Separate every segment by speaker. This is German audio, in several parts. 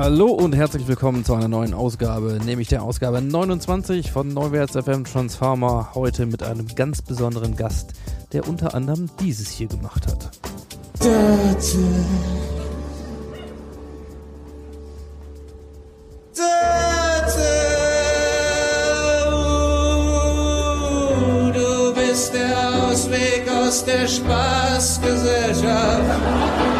Speaker 1: Hallo und herzlich willkommen zu einer neuen Ausgabe, nämlich der Ausgabe 29 von Neuwärts FM Transformer. Heute mit einem ganz besonderen Gast, der unter anderem dieses hier gemacht hat.
Speaker 2: Du bist der Ausweg aus der Spaßgesellschaft.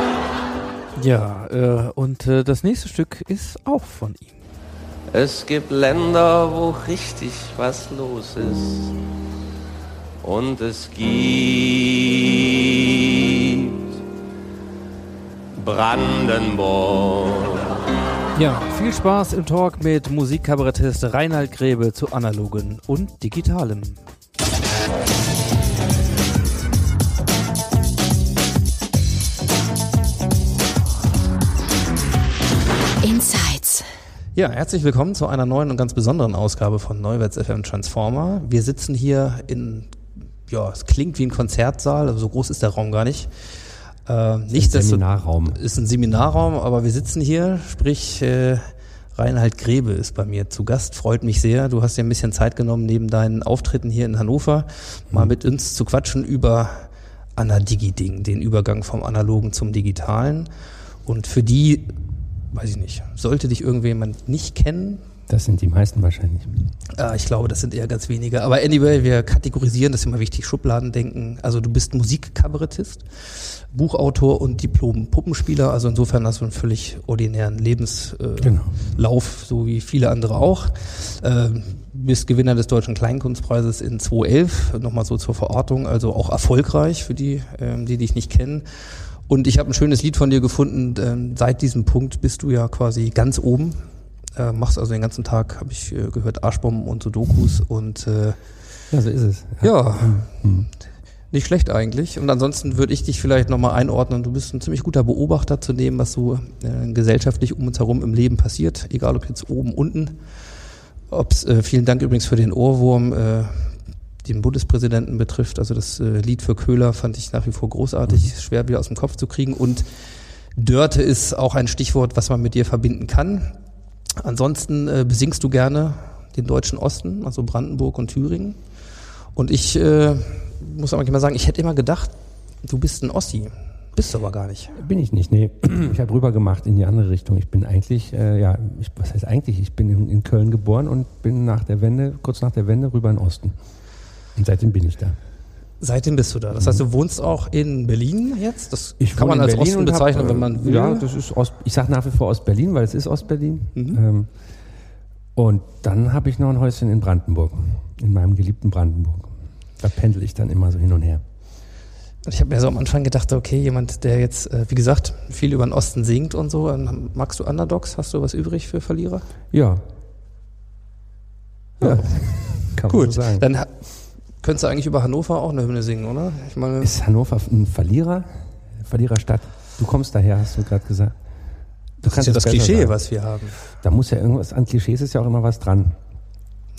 Speaker 1: Ja, äh, und äh, das nächste Stück ist auch von ihm.
Speaker 3: Es gibt Länder, wo richtig was los ist. Und es gibt Brandenburg.
Speaker 1: Ja, viel Spaß im Talk mit Musikkabarettist Reinhard Grebe zu analogen und digitalem. Ja, herzlich willkommen zu einer neuen und ganz besonderen Ausgabe von Neuwärts FM Transformer. Wir sitzen hier in, ja, es klingt wie ein Konzertsaal, aber so groß ist der Raum gar nicht. Äh, nicht
Speaker 4: Seminarraum.
Speaker 1: Ist ein Seminarraum, aber wir sitzen hier, sprich, äh, Reinhard Grebe ist bei mir zu Gast, freut mich sehr. Du hast dir ein bisschen Zeit genommen, neben deinen Auftritten hier in Hannover, mal mit uns zu quatschen über Anadigi-Ding, den Übergang vom Analogen zum Digitalen. Und für die, weiß ich nicht, sollte dich irgendjemand nicht kennen,
Speaker 4: Das sind die meisten wahrscheinlich.
Speaker 1: äh, ich glaube, das sind eher ganz wenige. Aber anyway, wir kategorisieren, das ist immer wichtig, Schubladen denken. Also du bist Musikkabarettist, Buchautor und Diplom-Puppenspieler. Also insofern hast du einen völlig ordinären Lebenslauf, äh,
Speaker 4: Genau.
Speaker 1: So wie viele andere auch. Ähm, bist Gewinner des Deutschen Kleinkunstpreises in 2011, nochmal so zur Verortung, also auch erfolgreich für die, ähm, die dich nicht kennen. Und ich habe ein schönes Lied von dir gefunden. Ähm, seit diesem Punkt bist du ja quasi ganz oben. Äh, machst also den ganzen Tag, habe ich äh, gehört, Arschbomben und Sudokus und äh,
Speaker 4: Ja, so ist es.
Speaker 1: ja,
Speaker 4: Mhm.
Speaker 1: nicht schlecht eigentlich. Und ansonsten würde ich dich vielleicht nochmal einordnen. Du bist ein ziemlich guter Beobachter zu dem, was so äh, gesellschaftlich um uns herum im Leben passiert, egal ob jetzt oben, unten. Ob's, äh, vielen Dank übrigens für den Ohrwurm, äh, den Bundespräsidenten betrifft. Also das äh, Lied für Köhler fand ich nach wie vor großartig, schwer wieder aus dem Kopf zu kriegen. Und Dörte ist auch ein Stichwort, was man mit dir verbinden kann. Ansonsten äh, besingst du gerne den deutschen Osten, also Brandenburg und Thüringen. Und ich äh, muss aber mal sagen, ich hätte immer gedacht, du bist ein Ossi. Bist du aber gar nicht.
Speaker 4: Bin ich nicht, nee. Ich habe rüber gemacht in die andere Richtung. Ich bin eigentlich, äh, ja, ich, was heißt eigentlich? Ich bin in, in Köln geboren und bin nach der Wende, kurz nach der Wende rüber in den Osten. Und seitdem bin ich da.
Speaker 1: Seitdem bist du da. Das heißt, du wohnst auch in Berlin jetzt? Das kann
Speaker 4: wohne
Speaker 1: man als
Speaker 4: Berlin
Speaker 1: Osten
Speaker 4: hab,
Speaker 1: bezeichnen,
Speaker 4: äh,
Speaker 1: wenn man will.
Speaker 4: Ja, das ist Ost, ich sage nach wie vor Ostberlin, weil es ist Ostberlin. Ähm, und dann habe ich noch ein Häuschen in Brandenburg, in meinem geliebten Brandenburg. Da pendel ich dann immer so hin und her.
Speaker 1: Ich habe mir so am Anfang gedacht, okay, jemand, der jetzt, äh, wie gesagt, viel über den Osten singt und so, ähm, magst du Underdogs? Hast du was übrig für Verlierer?
Speaker 4: Ja. Ja, kann man so sagen.
Speaker 1: Dann könntest du eigentlich über Hannover auch eine Hymne singen, oder? Ich meine,
Speaker 4: Ist Hannover ein Verlierer? Verliererstadt? Du kommst daher, hast du gerade gesagt. Du
Speaker 1: das ist ja das Klischee,
Speaker 4: sagen.
Speaker 1: was wir haben.
Speaker 4: Da muss ja irgendwas, an Klischees ist ja auch immer was dran.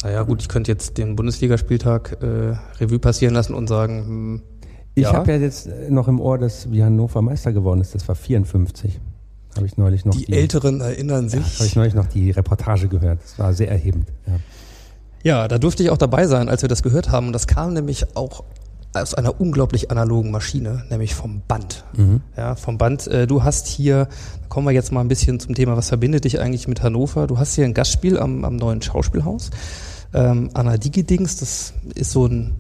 Speaker 1: Naja, gut, ich könnte jetzt den Bundesligaspieltag äh, Revue passieren lassen und sagen, hm,
Speaker 4: Ich
Speaker 1: Ja.
Speaker 4: habe ja jetzt äh, noch im Ohr, dass wie Hannover Meister geworden ist. Das war 54. Habe ich neulich noch
Speaker 1: die, Älteren erinnern
Speaker 4: Ja, habe ich
Speaker 1: sich.
Speaker 4: neulich noch die Reportage gehört. Das war sehr erhebend. Ja.
Speaker 1: Ja, da durfte ich auch dabei sein, als wir das gehört haben. Und das kam nämlich auch aus einer unglaublich analogen Maschine, nämlich vom Band. Ja, vom Band. Äh, du hast hier, da kommen wir jetzt mal ein bisschen zum Thema, was verbindet dich eigentlich mit Hannover? Du hast hier ein Gastspiel am, am neuen Schauspielhaus. Ähm, Anna Digidings, das ist so ein,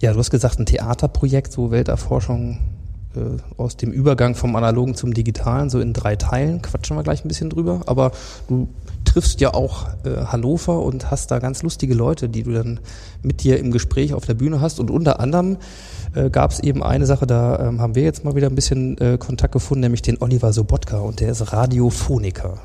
Speaker 1: ja, du hast gesagt, ein Theaterprojekt, so Welterforschung äh, aus dem Übergang vom Analogen zum Digitalen, so in drei Teilen. Quatschen wir gleich ein bisschen drüber. Aber du triffst ja auch äh, Hannover und hast da ganz lustige Leute, die du dann mit dir im Gespräch auf der Bühne hast. Und unter anderem äh, gab es eben eine Sache, da ähm, haben wir jetzt mal wieder ein bisschen äh, Kontakt gefunden, nämlich den Oliver Sobotka und der ist Radiophoniker.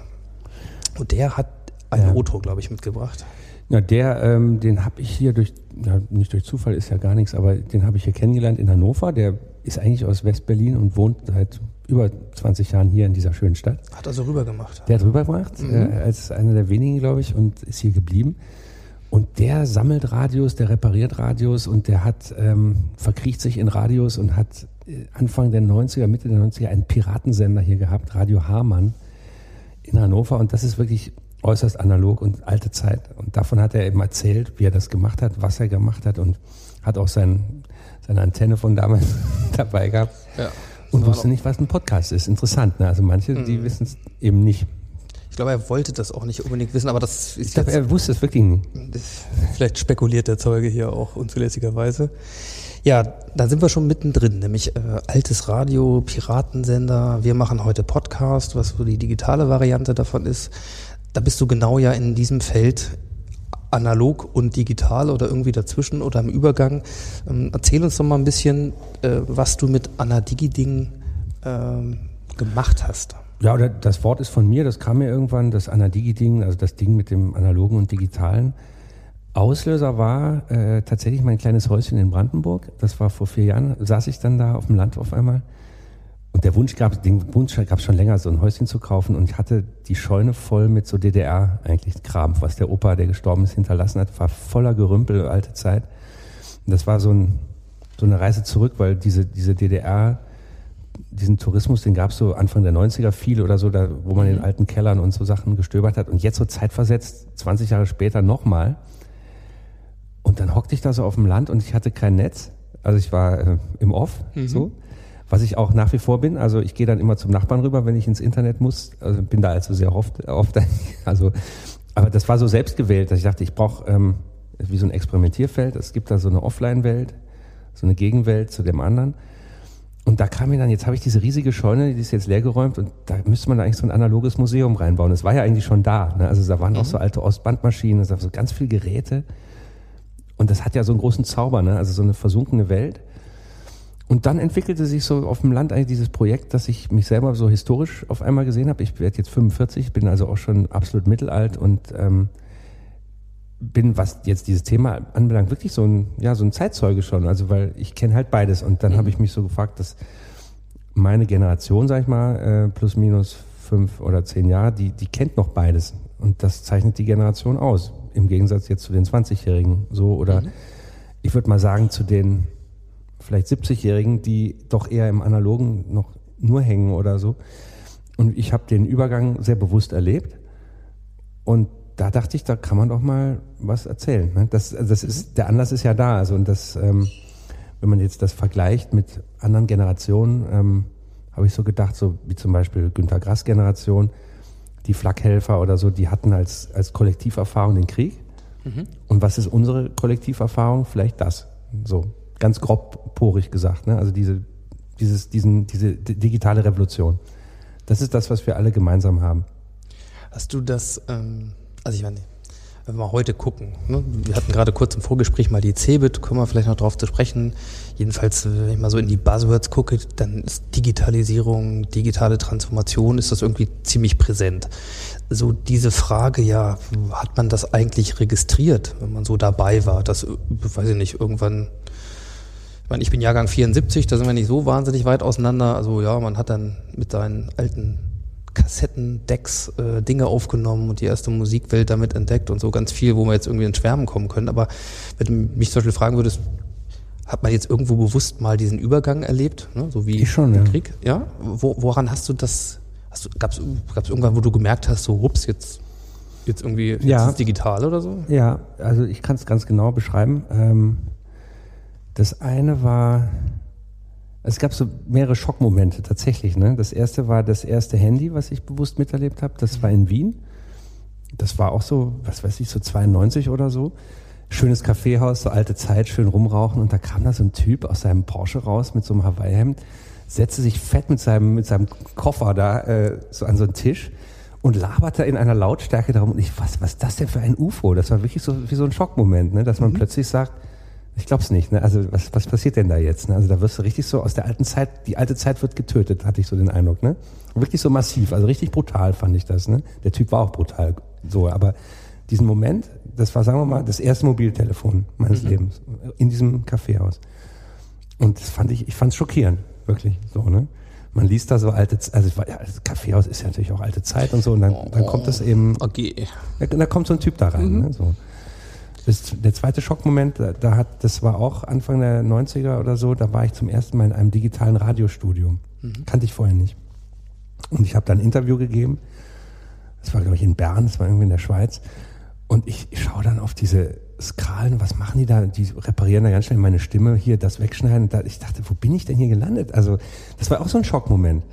Speaker 1: Und der hat ein
Speaker 4: Ja.
Speaker 1: Auto, glaube ich, mitgebracht.
Speaker 4: Ja, der, ähm, den habe ich hier durch, ja, nicht durch Zufall ist ja gar nichts, aber den habe ich hier kennengelernt in Hannover. Der ist eigentlich aus West-Berlin und wohnt seit über 20 Jahren hier in dieser schönen Stadt.
Speaker 1: Hat also rübergemacht.
Speaker 4: Der hat rübergebracht,
Speaker 1: Mhm.
Speaker 4: äh, als einer der wenigen, glaube ich, und ist hier geblieben. Und der sammelt Radios, der repariert Radios und der hat, ähm, verkriecht sich in Radios und hat äh, Anfang der 90er, Mitte der 90er einen Piratensender hier gehabt, Radio Hamann in Hannover. Und das ist wirklich äußerst analog und alte Zeit. Und davon hat er eben erzählt, wie er das gemacht hat, was er gemacht hat und hat auch sein, seine Antenne von damals dabei gehabt.
Speaker 1: Ja.
Speaker 4: Und
Speaker 1: War
Speaker 4: wusste nicht, was ein Podcast ist. Interessant, ne? Also manche, die wissen es eben nicht.
Speaker 1: Ich glaube, er wollte das auch nicht unbedingt wissen, aber das ist
Speaker 4: Ich glaube, er wusste es wirklich nicht.
Speaker 1: vielleicht spekuliert der Zeuge hier auch unzulässigerweise. Ja, da sind wir schon mittendrin, nämlich äh, altes Radio, Piratensender. Wir machen heute Podcast, was so die digitale Variante davon ist. Da bist du genau ja in diesem Feld analog und digital oder irgendwie dazwischen oder im Übergang. Ähm, erzähl uns doch mal ein bisschen, äh, was du mit Anna Digiding ähm, gemacht hast.
Speaker 4: Ja, oder das Wort ist von mir, das kam mir irgendwann, das Anadigi-Ding, also das Ding mit dem analogen und digitalen. Auslöser war äh, tatsächlich mein kleines Häuschen in Brandenburg. Das war vor vier Jahren, saß ich dann da auf dem Land auf einmal. Und der Wunsch gab, den Wunsch gab es schon länger, so ein Häuschen zu kaufen. Und ich hatte die Scheune voll mit so DDR eigentlich Kram, was der Opa, der gestorben ist, hinterlassen hat, war voller Gerümpel, alte Zeit. Und das war so, ein, so eine Reise zurück, weil diese, diese DDR, diesen Tourismus, den gab es so Anfang der 90er viel oder so, da, wo man in alten Kellern und so Sachen gestöbert hat. Und jetzt so zeitversetzt, 20 Jahre später nochmal. Und dann hockte ich da so auf dem Land und ich hatte kein Netz. Also ich war äh, im Off, so. Was ich auch nach wie vor bin. Also ich gehe dann immer zum Nachbarn rüber, wenn ich ins Internet muss. Also bin da also sehr oft, oft also, aber das war so selbstgewählt, dass ich dachte, ich brauche ähm, wie so ein Experimentierfeld. Es gibt da so eine Offline-Welt, so eine Gegenwelt zu dem anderen. Und da kam mir dann, jetzt habe ich diese riesige Scheune, die ist jetzt leergeräumt und da müsste man da eigentlich so ein analoges Museum reinbauen. Das war ja eigentlich schon da. Ne? Also da waren auch so alte Ostbandmaschinen, es gab so ganz viele Geräte. Und das hat ja so einen großen Zauber, ne? also so eine versunkene Welt. Und dann entwickelte sich so auf dem Land eigentlich dieses Projekt, dass ich mich selber so historisch auf einmal gesehen habe. Ich werde jetzt 45, bin also auch schon absolut mittelalt und ähm, bin, was jetzt dieses Thema anbelangt, wirklich so ein, ja, so ein Zeitzeuge schon. Also weil ich kenne halt beides. Und dann habe ich mich so gefragt, dass meine Generation, sag ich mal, äh, plus minus fünf oder zehn Jahre, die, die kennt noch beides. Und das zeichnet die Generation aus. Im Gegensatz jetzt zu den 20-Jährigen so oder ich würde mal sagen zu den vielleicht 70-Jährigen, die doch eher im Analogen noch nur hängen oder so. Und ich habe den Übergang sehr bewusst erlebt. Und da dachte ich, da kann man doch mal was erzählen. Ne? Das, also das ist, der Anlass ist ja da. Also und das, ähm, wenn man jetzt das vergleicht mit anderen Generationen, ähm, habe ich so gedacht, so wie zum Beispiel Günter Grass Generation, die Flakhelfer oder so, die hatten als, als Kollektiverfahrung den Krieg. Und was ist unsere Kollektiverfahrung? Vielleicht das. So, ganz grob porig gesagt. Ne? Also diese, dieses, diesen, diese di- digitale Revolution. Das ist das, was wir alle gemeinsam haben.
Speaker 1: Hast du das, ähm, also ich meine, wenn wir mal heute gucken, ne? wir hatten gerade kurz im Vorgespräch mal die Cebit, kommen wir vielleicht noch drauf zu sprechen. Jedenfalls, wenn ich mal so in die Buzzwords gucke, dann ist Digitalisierung, digitale Transformation, ist das irgendwie ziemlich präsent. So diese Frage, ja, hat man das eigentlich registriert, wenn man so dabei war, dass, weiß ich nicht, irgendwann ich meine, ich bin Jahrgang 74, da sind wir nicht so wahnsinnig weit auseinander. Also ja, man hat dann mit seinen alten Kassettendecks äh, Dinge aufgenommen und die erste Musikwelt damit entdeckt und so ganz viel, wo wir jetzt irgendwie ins Schwärmen kommen können. Aber wenn du mich zum Beispiel fragen würdest, hat man jetzt irgendwo bewusst mal diesen Übergang erlebt, ne? so wie
Speaker 4: schon,
Speaker 1: der
Speaker 4: ja.
Speaker 1: Krieg? Ja? Wo, woran hast du das, gab's, gab's irgendwann, wo du gemerkt hast, so, ups, jetzt, jetzt irgendwie, jetzt
Speaker 4: Ja.
Speaker 1: ist es digital oder so?
Speaker 4: Ja, also ich kann es ganz genau beschreiben. Ähm, das eine war, es gab so mehrere Schockmomente tatsächlich. Ne? Das erste war das erste Handy, was ich bewusst miterlebt habe. Das war in Wien. Das war auch so, was weiß ich, so 92 oder so. Schönes Kaffeehaus, so alte Zeit, schön rumrauchen. Und da kam da so ein Typ aus seinem Porsche raus mit so einem Hawaii-Hemd, setzte sich fett mit seinem, mit seinem Koffer da äh, so an so einen Tisch und laberte in einer Lautstärke darum. Und ich, was, was ist das denn für ein UFO? Das war wirklich so wie so ein Schockmoment, ne? dass man plötzlich sagt, ich glaub's nicht. Ne? Also was, was passiert denn da jetzt? Ne? Also da wirst du richtig so aus der alten Zeit, die alte Zeit wird getötet, hatte ich so den Eindruck. Ne? Wirklich so massiv, also richtig brutal fand ich das. Ne? Der Typ war auch brutal, so. Aber diesen Moment, das war, sagen wir mal, das erste Mobiltelefon meines Lebens in diesem Kaffeehaus. Und das fand ich, ich fand es schockierend, wirklich so. Ne? Man liest da so alte, also, ja, das Kaffeehaus ist ja natürlich auch alte Zeit und so. Und dann, dann kommt das eben
Speaker 1: Okay.
Speaker 4: da, da kommt so ein Typ da rein. Ne, so. Das, der zweite Schockmoment, da, da hat, das war auch Anfang der 90er oder so, da war ich zum ersten Mal in einem digitalen Radiostudio. Kannte ich vorher nicht. Und ich habe da ein Interview gegeben. Das war, glaube ich, in Bern, das war irgendwie in der Schweiz. Und ich, ich schaue dann auf diese Skralen, was machen die da? Die reparieren da ganz schnell meine Stimme, hier das wegschneiden. Da, ich dachte, wo bin ich denn hier gelandet? Also, das war auch so ein Schockmoment.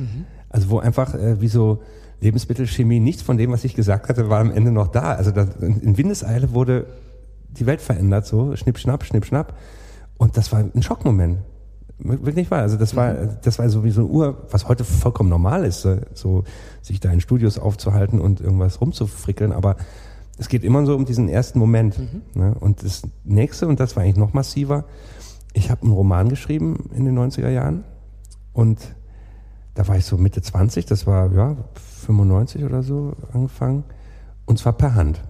Speaker 4: Also, wo einfach äh, wie so Lebensmittelchemie, nichts von dem, was ich gesagt hatte, war am Ende noch da. Also, da, in in Windeseile wurde die Welt verändert, so schnipp, schnapp, schnipp, schnapp. Und das war ein Schockmoment. Wirklich wahr. Also das war, das war so wie so ein Uhr, was heute vollkommen normal ist, so sich da in Studios aufzuhalten und irgendwas rumzufrickeln. Aber es geht immer so um diesen ersten Moment. Ne? Und das nächste, und das war eigentlich noch massiver, ich habe einen Roman geschrieben in den 90er Jahren und da war ich so Mitte 20, das war ja 95 oder so angefangen. Und zwar per Hand.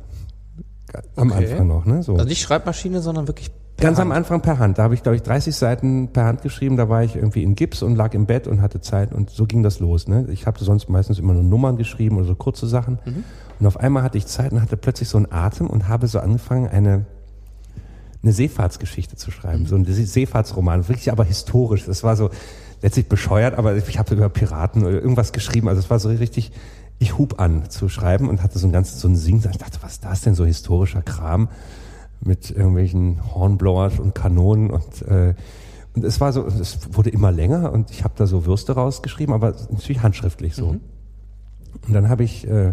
Speaker 4: Am
Speaker 1: Okay.
Speaker 4: Anfang noch, ne? So.
Speaker 1: Also nicht Schreibmaschine, sondern wirklich per
Speaker 4: Ganz
Speaker 1: Hand.
Speaker 4: am Anfang per Hand. Da habe ich, glaube ich, 30 Seiten per Hand geschrieben. Da war ich irgendwie in Gips und lag im Bett und hatte Zeit. Und so ging das los. Ne? Ich habe sonst meistens immer nur Nummern geschrieben oder so kurze Sachen. Und auf einmal hatte ich Zeit und hatte plötzlich so einen Atem und habe so angefangen, eine, eine Seefahrtsgeschichte zu schreiben. So ein See- Seefahrtsroman. Wirklich aber historisch. Das war so letztlich bescheuert, aber ich habe über Piraten oder irgendwas geschrieben. Also es war so richtig, ich hub an zu schreiben und hatte so ein ganzes, so ein Sing. Ich dachte, was ist das denn, so historischer Kram? mit irgendwelchen Hornblowers und Kanonen und äh, und es war so, es wurde immer länger und ich habe da so Würste rausgeschrieben, aber natürlich handschriftlich so. Und dann habe ich äh,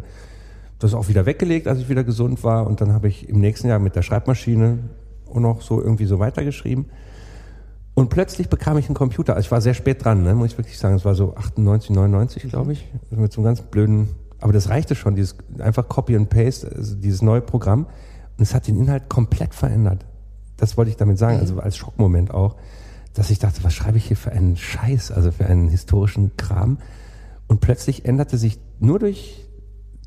Speaker 4: das auch wieder weggelegt, als ich wieder gesund war und dann habe ich im nächsten Jahr mit der Schreibmaschine auch noch so irgendwie so weitergeschrieben. Und plötzlich bekam ich einen Computer. Also ich war sehr spät dran, ne, muss ich wirklich sagen. Es war so 98, 99, glaube ich. Also Mit so einem ganz blöden, aber das reichte schon, dieses einfach Copy and Paste, also dieses neue Programm. Und es hat den Inhalt komplett verändert. Das wollte ich damit sagen, also als Schockmoment auch, dass ich dachte, was schreibe ich hier für einen Scheiß, also für einen historischen Kram. Und plötzlich änderte sich nur durch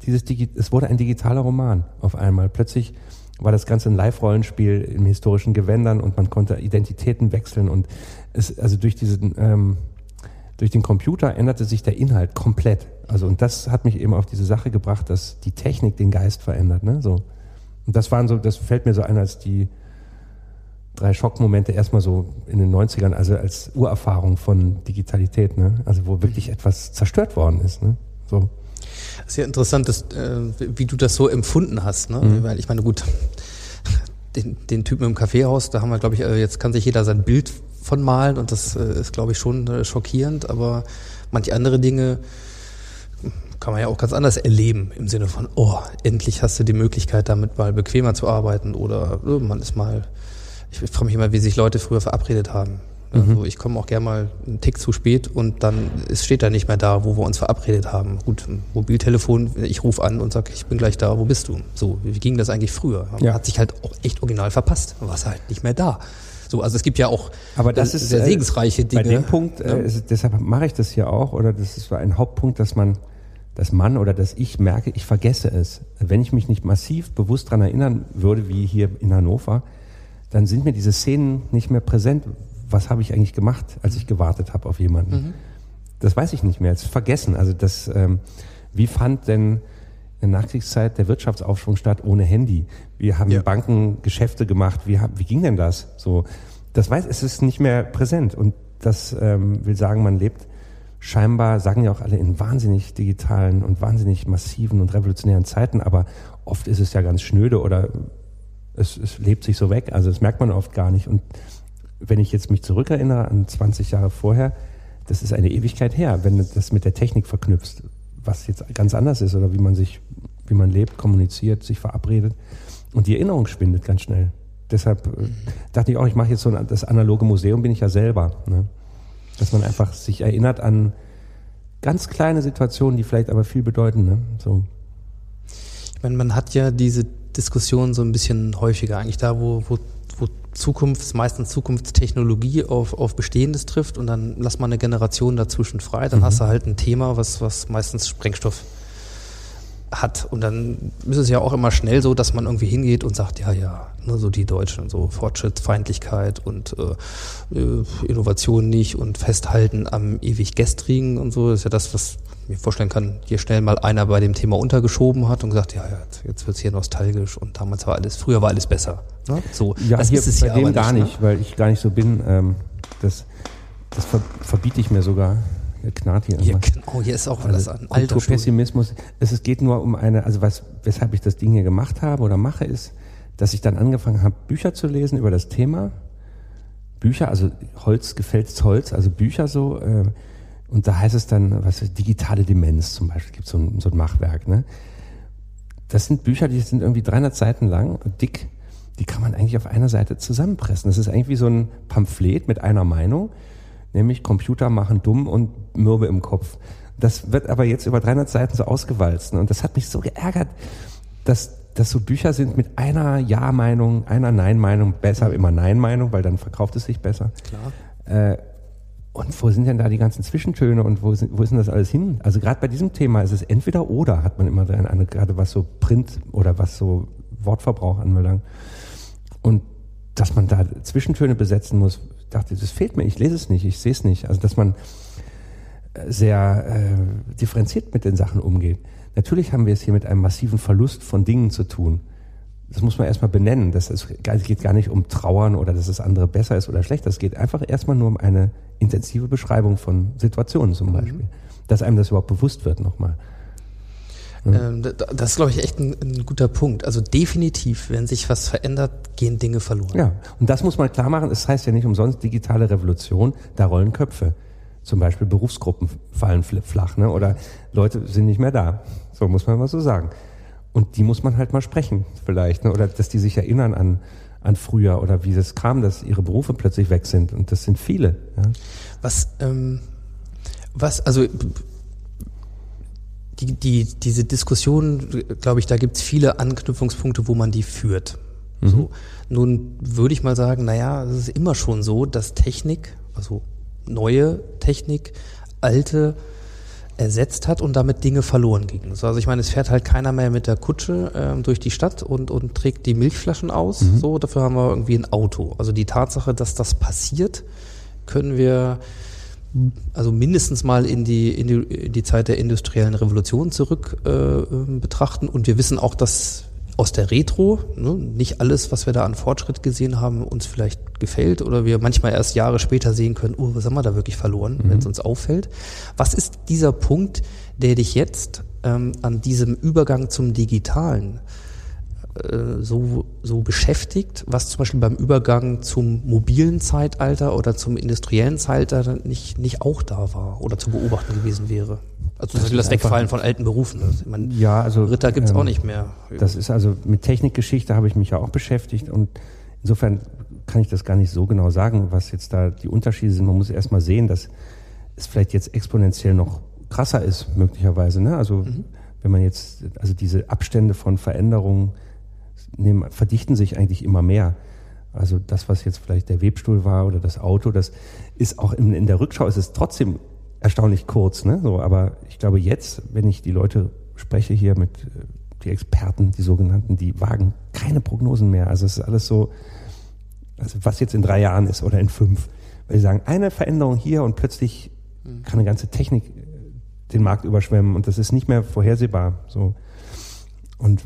Speaker 4: dieses Digi es wurde ein digitaler Roman auf einmal. Plötzlich war das Ganze ein Live-Rollenspiel in historischen Gewändern und man konnte Identitäten wechseln und es, also durch diesen, ähm, durch den Computer änderte sich der Inhalt komplett. Also und das hat mich eben auf diese Sache gebracht, dass die Technik den Geist verändert, ne? So. Und das waren so, das fällt mir so ein als die drei Schockmomente erstmal so in den 90ern, also als Urerfahrung von Digitalität, ne? Also wo wirklich etwas zerstört worden ist, ne? So.
Speaker 1: Ja interessant, dass, äh, wie du das so empfunden hast, ne? Weil ich meine, gut, den, den Typen im Kaffeehaus, da haben wir, glaube ich, äh, jetzt kann sich jeder sein Bild von malen und das äh, ist, glaube ich, schon äh, schockierend, aber manche andere Dinge kann man ja auch ganz anders erleben, im Sinne von, oh, endlich hast du die Möglichkeit, damit mal bequemer zu arbeiten oder äh, man ist mal, ich frage mich immer, wie sich Leute früher verabredet haben. Also ich komme auch gerne mal einen Tick zu spät und dann es steht da nicht mehr da, wo wir uns verabredet haben. Gut, Mobiltelefon, ich rufe an und sage, ich bin gleich da, wo bist du? So, wie ging das eigentlich früher?
Speaker 4: Ja.
Speaker 1: hat sich halt auch echt original verpasst, war halt nicht mehr da. So, also es gibt ja auch
Speaker 4: Aber das ist
Speaker 1: sehr
Speaker 4: äh,
Speaker 1: segensreiche Dinge.
Speaker 4: Bei dem Punkt,
Speaker 1: ne?
Speaker 4: äh, ist, deshalb mache ich das hier auch, oder das ist so ein Hauptpunkt, dass man, dass man oder dass ich merke, ich vergesse es. Wenn ich mich nicht massiv bewusst dran erinnern würde, wie hier in Hannover, dann sind mir diese Szenen nicht mehr präsent. Was habe ich eigentlich gemacht, als ich gewartet habe auf jemanden? Das weiß ich nicht mehr. Es ist vergessen. Also das, ähm, wie fand denn in der Nachkriegszeit der Wirtschaftsaufschwung statt ohne Handy? Wie haben
Speaker 1: Ja.
Speaker 4: Banken Geschäfte gemacht? Wie, wie ging denn das? So, das weiß, es ist nicht mehr präsent und das ähm, will sagen, man lebt scheinbar, sagen ja auch alle, in wahnsinnig digitalen und wahnsinnig massiven und revolutionären Zeiten, aber oft ist es ja ganz schnöde oder es, es lebt sich so weg, also das merkt man oft gar nicht. Und wenn ich jetzt mich zurückerinnere an 20 Jahre vorher, das ist eine Ewigkeit her, wenn du das mit der Technik verknüpfst, was jetzt ganz anders ist oder wie man sich, wie man lebt, kommuniziert, sich verabredet. Und die Erinnerung schwindet ganz schnell. Deshalb äh, dachte ich auch, ich mache jetzt so ein, das analoge Museum, bin ich ja selber. Ne? Dass man einfach sich erinnert an ganz kleine Situationen, die vielleicht aber viel bedeuten. Ne? So.
Speaker 1: meine, man hat ja diese Diskussion so ein bisschen häufiger, eigentlich da, wo, wo Zukunfts-, meistens Zukunftstechnologie auf, auf Bestehendes trifft und dann lass mal eine Generation dazwischen frei, dann hast du halt ein Thema, was, was meistens Sprengstoff hat. Und dann ist es ja auch immer schnell so, dass man irgendwie hingeht und sagt, ja, ja, ne, so die Deutschen, so Fortschrittsfeindlichkeit und äh, äh, Innovation nicht und Festhalten am ewig Gestrigen und so. Das ist ja das, was ich mir vorstellen kann, hier schnell mal einer bei dem Thema untergeschoben hat und gesagt, ja, ja jetzt wird's hier nostalgisch und damals war alles, früher war alles besser. Ne? So,
Speaker 4: Ja,
Speaker 1: das ist es
Speaker 4: bei
Speaker 1: ja
Speaker 4: dem
Speaker 1: aber
Speaker 4: gar
Speaker 1: ne?
Speaker 4: nicht, weil ich gar nicht so bin. Ähm, das das ver verbiete ich mir sogar. Knarrt hier immer.
Speaker 1: genau, hier ist auch alles an alter.
Speaker 4: Kulturpessimismus. Es es geht nur um eine, also was, weshalb ich das Ding hier gemacht habe oder mache, ist, dass ich dann angefangen habe, Bücher zu lesen über das Thema. Bücher, also Holz, gefälltes Holz, also Bücher so. Äh, und da heißt es dann, was ist, digitale Demenz zum Beispiel, gibt so ein, so ein Machwerk. Ne? Das sind Bücher, die sind irgendwie 300 Seiten lang und dick. Die kann man eigentlich auf einer Seite zusammenpressen. Das ist eigentlich wie so ein Pamphlet mit einer Meinung, nämlich Computer machen dumm und mürbe im Kopf. Das wird aber jetzt über 300 Seiten so ausgewalzt. Und das hat mich so geärgert, dass das so Bücher sind mit einer Ja-Meinung, einer Nein-Meinung, besser immer Nein-Meinung, weil dann verkauft es sich besser.
Speaker 1: Klar.
Speaker 4: Äh, und wo sind denn da die ganzen Zwischentöne und wo, sind, wo ist denn das alles hin? Also gerade bei diesem Thema ist es entweder oder, hat man immer eine, gerade was so Print oder was so Wortverbrauch anbelangt. Und dass man da Zwischentöne besetzen muss, dachte das fehlt mir, ich lese es nicht, ich sehe es nicht. Also dass man äh, sehr äh, differenziert mit den Sachen umgeht. Natürlich haben wir es hier mit einem massiven Verlust von Dingen zu tun. Das muss man erstmal benennen. Das ist, es geht gar nicht um Trauern oder dass das andere besser ist oder schlechter. Es geht einfach erstmal nur um eine intensive Beschreibung von Situationen zum Beispiel. Dass einem das überhaupt bewusst wird nochmal.
Speaker 1: Ähm, da- da- das ist, glaube ich, echt ein, ein guter Punkt. Also definitiv, wenn sich was verändert, gehen Dinge verloren.
Speaker 4: Ja, und das muss man klar machen. Es heißt ja nicht umsonst digitale Revolution, da rollen Köpfe. Zum Beispiel Berufsgruppen fallen fl- flach, ne? oder Leute sind nicht mehr da. So muss man mal so sagen. Und die muss man halt mal sprechen, vielleicht, ne? oder dass die sich erinnern an, an früher oder wie das kam, dass ihre Berufe plötzlich weg sind. Und das sind viele. Ja?
Speaker 1: Was, ähm, was, also die, die, diese Diskussion, glaube ich, da gibt's viele Anknüpfungspunkte, wo man die führt. So. Nun würde ich mal sagen, naja, es ist immer schon so, dass Technik, also neue Technik, alte ersetzt hat und damit Dinge verloren gingen. So, also ich meine, es fährt halt keiner mehr mit der Kutsche ähm, durch die Stadt und, und trägt die Milchflaschen aus. So, dafür haben wir irgendwie ein Auto. Also die Tatsache, dass das passiert, können wir also mindestens mal in die, in die, in die Zeit der industriellen Revolution zurück äh, ähm, betrachten. Und wir wissen auch, dass aus der Retro ne, nicht alles, was wir da an Fortschritt gesehen haben, uns vielleicht gefällt oder wir manchmal erst Jahre später sehen können, oh, was haben wir da wirklich verloren, wenn es uns auffällt. Was ist dieser Punkt, der dich jetzt ähm, an diesem Übergang zum Digitalen äh, so, so beschäftigt, was zum Beispiel beim Übergang zum mobilen Zeitalter oder zum industriellen Zeitalter nicht, nicht auch da war oder zu beobachten gewesen wäre. Also zum Beispiel das Wegfallen von alten Berufen. Also, ich meine,
Speaker 4: Ja, also
Speaker 1: Ritter gibt's
Speaker 4: ähm,
Speaker 1: auch nicht mehr.
Speaker 4: Das ist also mit Technikgeschichte habe ich mich ja auch beschäftigt und insofern kann ich das gar nicht so genau sagen, was jetzt da die Unterschiede sind. Man muss erst mal sehen, dass es vielleicht jetzt exponentiell noch krasser ist, möglicherweise. Ne? Also wenn man jetzt, also diese Abstände von Veränderungen nehmen, verdichten sich eigentlich immer mehr. Also das, was jetzt vielleicht der Webstuhl war oder das Auto, das ist auch in, in der Rückschau ist es trotzdem erstaunlich kurz. Ne? So, aber ich glaube jetzt, wenn ich die Leute spreche hier mit äh, die Experten, die sogenannten, die wagen keine Prognosen mehr. Also es ist alles so, also was jetzt in drei Jahren ist oder in fünf. Weil sie sagen, eine Veränderung hier und plötzlich kann eine ganze Technik äh, den Markt überschwemmen und das ist nicht mehr vorhersehbar. So. Und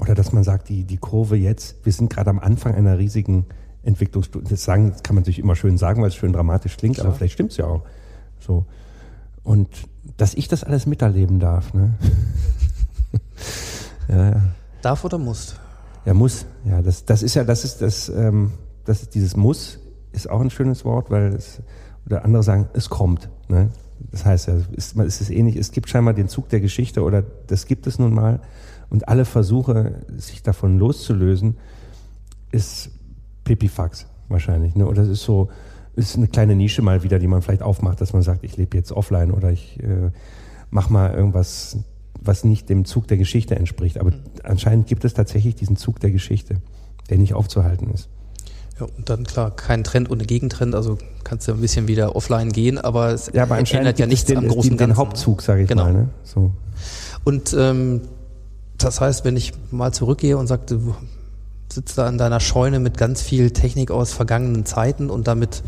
Speaker 4: oder dass man sagt, die, die Kurve jetzt, wir sind gerade am Anfang einer riesigen Entwicklungsstufe. Das sagen, das kann man natürlich immer schön sagen, weil es schön dramatisch klingt, aber vielleicht stimmt's ja auch. So. Und dass ich das alles miterleben darf, ne? ja, ja.
Speaker 1: Darf oder muss?
Speaker 4: Ja, muss. Ja, das, das ist ja, das ist das, ähm, das ist dieses Muss ist auch ein schönes Wort, weil es, oder andere sagen, es kommt. Ne? Das heißt ja, ist, es ist ähnlich, es gibt scheinbar den Zug der Geschichte oder das gibt es nun mal. Und alle Versuche, sich davon loszulösen, ist Pipifax wahrscheinlich. Ne? Oder es ist so, ist eine kleine Nische mal wieder, die man vielleicht aufmacht, dass man sagt, ich lebe jetzt offline oder ich äh, mach mal irgendwas was nicht dem Zug der Geschichte entspricht. Aber anscheinend gibt es tatsächlich diesen Zug der Geschichte, der nicht aufzuhalten ist.
Speaker 1: Ja, und dann klar, kein Trend ohne Gegentrend, also kannst du ein bisschen wieder offline gehen, aber es
Speaker 4: Ja, aber anscheinend
Speaker 1: ändert ja nichts
Speaker 4: den,
Speaker 1: am großen
Speaker 4: den, den
Speaker 1: Ganzen.
Speaker 4: Hauptzug, sage ich
Speaker 1: Genau.
Speaker 4: mal. Ne? So.
Speaker 1: Und ähm, das heißt, wenn ich mal zurückgehe und sagte, du sitzt da in deiner Scheune mit ganz viel Technik aus vergangenen Zeiten und damit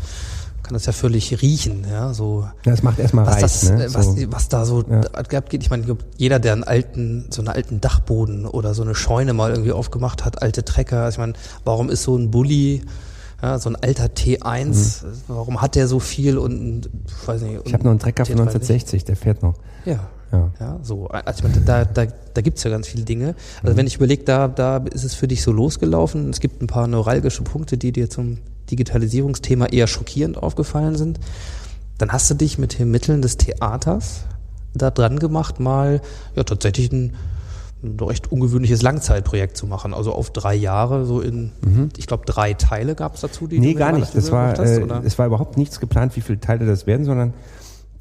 Speaker 1: kann das ja völlig riechen, ja, so
Speaker 4: Ja, es macht erstmal
Speaker 1: was,
Speaker 4: reich.
Speaker 1: das,
Speaker 4: ne?
Speaker 1: äh, was,
Speaker 4: so.
Speaker 1: was da so
Speaker 4: Ja.
Speaker 1: geht. Ich meine, jeder, der einen alten, so einen alten Dachboden oder so eine Scheune mal irgendwie aufgemacht hat, alte Trecker. Ich meine, warum ist so ein Bulli, ja, so ein alter T1, warum hat der so viel und, ich weiß nicht.
Speaker 4: Mhm. ich habe noch einen Trecker von
Speaker 1: T30?
Speaker 4: 1960, der fährt noch.
Speaker 1: Ja.
Speaker 4: Ja.
Speaker 1: Ja, so. Also ich meine, da, da, da gibt's ja ganz viele Dinge. Also wenn ich überlege, da, da ist es für dich so losgelaufen. Es gibt ein paar neuralgische Punkte, die dir zum Digitalisierungsthema eher schockierend aufgefallen sind. Dann hast du dich mit den Mitteln des Theaters da dran gemacht, mal ja tatsächlich ein, ein recht ungewöhnliches Langzeitprojekt zu machen. Also auf drei Jahre, so in, ich glaube, drei Teile gab's dazu, die
Speaker 4: Mhm. Nee, gar nicht. Das war,
Speaker 1: hast,
Speaker 4: äh, es war überhaupt nichts geplant, wie viele Teile das werden, sondern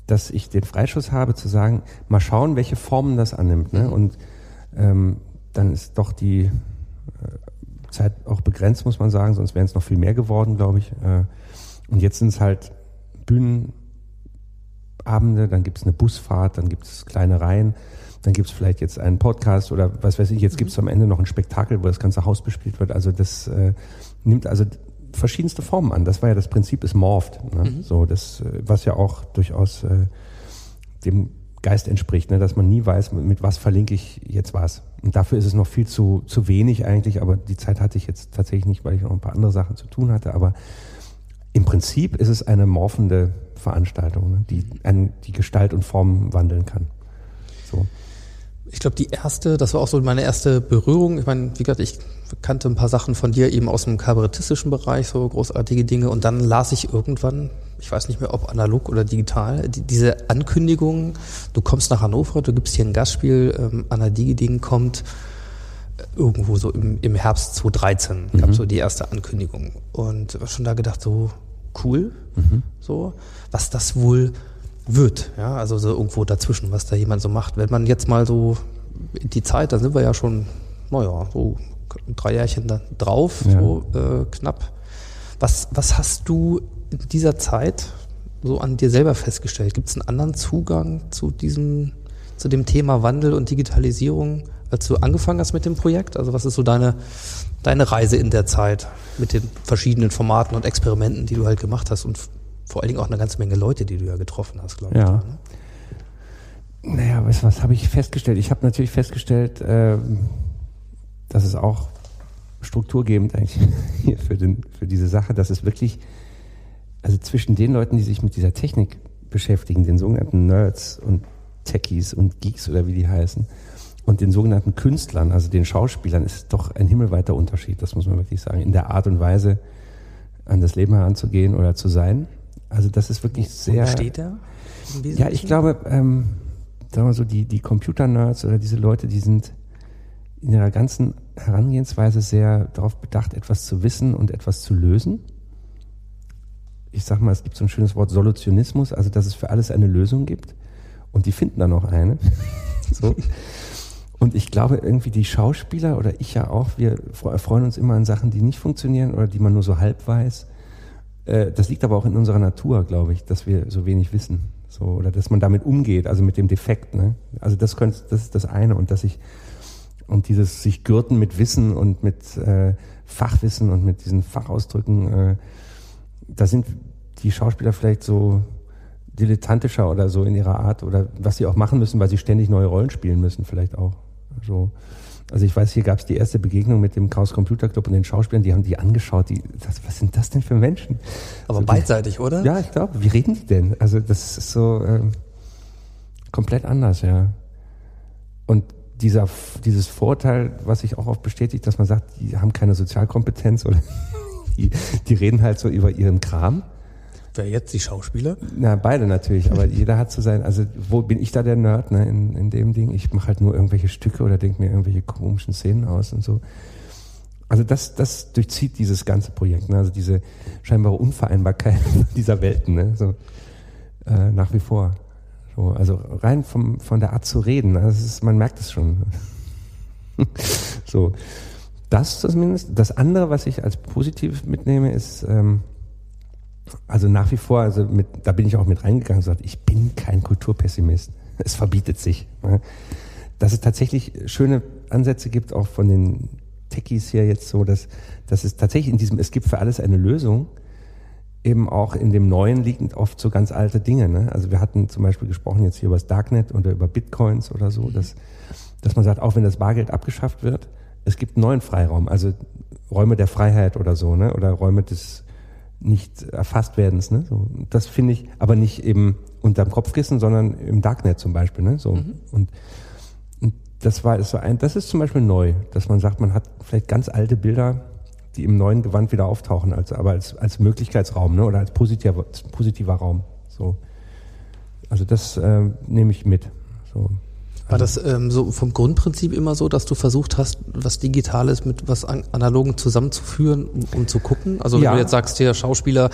Speaker 4: dass ich den Freischuss habe zu sagen, mal schauen, welche Formen das annimmt. Ne? Und ähm, dann ist doch die äh, Zeit auch begrenzt, muss man sagen, sonst wären es noch viel mehr geworden, glaube ich. Äh, und jetzt sind es halt Bühnenabende, dann gibt es eine Busfahrt, dann gibt es kleine Reihen, dann gibt es vielleicht jetzt einen Podcast oder was weiß ich, jetzt gibt es am Ende noch ein Spektakel, wo das ganze Haus bespielt wird. Also das äh, nimmt also verschiedenste Formen an. Das war ja das Prinzip, es morpht. Ne? So, das, äh, was ja auch durchaus äh, dem Geist entspricht, ne? dass man nie weiß, mit mit was verlinke ich jetzt was. Und dafür ist es noch viel zu, zu wenig eigentlich, aber die Zeit hatte ich jetzt tatsächlich nicht, weil ich noch ein paar andere Sachen zu tun hatte. Aber im Prinzip ist es eine morphende Veranstaltung, ne? die an die Gestalt und Form wandeln kann.
Speaker 1: Ich glaube, die erste, das war auch so meine erste Berührung. Ich meine, wie gesagt, ich kannte ein paar Sachen von dir eben aus dem kabarettistischen Bereich, so großartige Dinge. Und dann las ich irgendwann, ich weiß nicht mehr, ob analog oder digital, die, diese Ankündigung, du kommst nach Hannover, du gibst hier ein Gastspiel, ähm, Anna Digiding kommt äh, irgendwo so im, im Herbst 2013, gab so die erste Ankündigung. Und hab schon da gedacht, so cool, so, was das wohl wird, ja, also so irgendwo dazwischen, was da jemand so macht. Wenn man jetzt mal so die Zeit, da sind wir ja schon, naja, so drei Jährchen da drauf,
Speaker 4: Ja.
Speaker 1: so äh, knapp. Was, was hast du in dieser Zeit so an dir selber festgestellt? Gibt es einen anderen Zugang zu diesem, zu dem Thema Wandel und Digitalisierung, als du angefangen hast mit dem Projekt? Also was ist so deine, deine Reise in der Zeit mit den verschiedenen Formaten und Experimenten, die du halt gemacht hast und vor allen Dingen auch eine ganze Menge Leute, die du ja getroffen hast, glaube ich.
Speaker 4: Ja.
Speaker 1: da, ne?
Speaker 4: Naja, was, was habe ich festgestellt? Ich habe natürlich festgestellt, ähm, dass es auch strukturgebend eigentlich hier für, den, für diese Sache, dass es wirklich, also zwischen den Leuten, die sich mit dieser Technik beschäftigen, den sogenannten Nerds und Techies und Geeks oder wie die heißen, und den sogenannten Künstlern, also den Schauspielern, ist doch ein himmelweiter Unterschied, das muss man wirklich sagen, in der Art und Weise an das Leben heranzugehen oder zu sein. Also das ist wirklich sehr...
Speaker 1: Wo steht im
Speaker 4: Ja, ich glaube, ähm, sagen wir so, die, die Computer-Nerds oder diese Leute, die sind in ihrer ganzen Herangehensweise sehr darauf bedacht, etwas zu wissen und etwas zu lösen. Ich sag mal, es gibt so ein schönes Wort Solutionismus, also dass es für alles eine Lösung gibt. Und die finden dann auch eine. so. Und ich glaube, irgendwie die Schauspieler oder ich ja auch, wir fre- freuen uns immer an Sachen, die nicht funktionieren oder die man nur so halb weiß. Äh, Das liegt aber auch in unserer Natur, glaube ich, dass wir so wenig wissen. So, oder dass man damit umgeht, also mit dem Defekt. Ne? Also das, könnte, das ist das eine. Und dass ich und dieses sich gürten mit Wissen und mit äh, Fachwissen und mit diesen Fachausdrücken, äh, da sind die Schauspieler vielleicht so dilettantischer oder so in ihrer Art oder was sie auch machen müssen, weil sie ständig neue Rollen spielen müssen, vielleicht auch. So. Also ich weiß, hier gab es die erste Begegnung mit dem Chaos Computer Club und den Schauspielern, die haben die angeschaut, die, das, was sind das denn für Menschen?
Speaker 1: Aber
Speaker 4: So,
Speaker 1: beidseitig, oder?
Speaker 4: ja, ich glaube. Wie reden die denn? Also das ist so ähm, komplett anders, ja. Und dieser, dieses Vorurteil, was sich auch oft bestätigt, dass man sagt, die haben keine Sozialkompetenz oder die, die reden halt so über ihren Kram.
Speaker 1: Wer jetzt die Schauspieler?
Speaker 4: Na, beide natürlich, aber jeder hat so sein, also wo bin ich da der Nerd, ne, in, in dem Ding? Ich mache halt nur irgendwelche Stücke oder denke mir irgendwelche komischen Szenen aus und so. Also das, das durchzieht dieses ganze Projekt, ne? also diese scheinbare Unvereinbarkeit dieser Welten, ne? so, äh, nach wie vor. So, also rein vom, von der Art zu reden, das ist, man merkt es schon. so, das zumindest. Das andere, was ich als positiv mitnehme, ist, ähm, also nach wie vor, also mit, da bin ich auch mit reingegangen und gesagt, ich bin kein Kulturpessimist. Es verbietet sich. Ne? Dass es tatsächlich schöne Ansätze gibt, auch von den Techies hier jetzt so, dass, dass es tatsächlich in diesem, es gibt für alles eine Lösung, eben auch in dem Neuen liegen oft so ganz alte Dinge. Ne? Also wir hatten zum Beispiel gesprochen jetzt hier über das Darknet oder über Bitcoins oder so, dass, dass man sagt, auch wenn das Bargeld abgeschafft wird, es gibt neuen Freiraum, also Räume der Freiheit oder so, ne? oder Räume des nicht erfasst werdens. Ne? So, das finde ich, aber nicht eben unterm Kopfkissen, sondern im Darknet zum Beispiel. Ne? So,
Speaker 1: Mhm.
Speaker 4: und, und das war so ein, das ist zum Beispiel neu, dass man sagt, man hat vielleicht ganz alte Bilder, die im neuen Gewand wieder auftauchen, als, aber als, als Möglichkeitsraum ne? oder als positiver, als positiver Raum. So. Also das äh, nehme ich mit. So.
Speaker 1: War das ähm, so vom Grundprinzip immer so, dass du versucht hast, was Digitales mit was An Analogen zusammenzuführen, um, um zu gucken? Also wenn
Speaker 4: Ja.
Speaker 1: du jetzt sagst, der Schauspieler,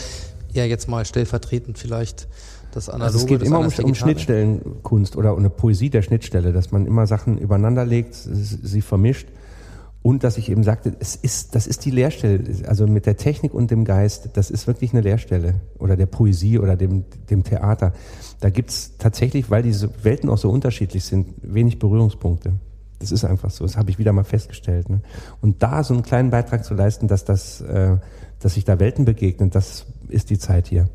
Speaker 1: ja jetzt mal stellvertretend vielleicht das Analoge,
Speaker 4: Also es geht immer um, um? Schnittstellenkunst oder um eine Poesie der Schnittstelle, dass man immer Sachen übereinander legt, sie vermischt und dass ich eben sagte, es ist, das ist die Leerstelle, also mit der Technik und dem Geist, das ist wirklich eine Leerstelle oder der Poesie oder dem, dem Theater. Da gibt's tatsächlich, weil diese Welten auch so unterschiedlich sind, wenig Berührungspunkte. Das ist einfach so, das habe ich wieder mal festgestellt. Ne? Und da so einen kleinen Beitrag zu leisten, dass das, äh, dass sich da Welten begegnen, das ist die Zeit hier.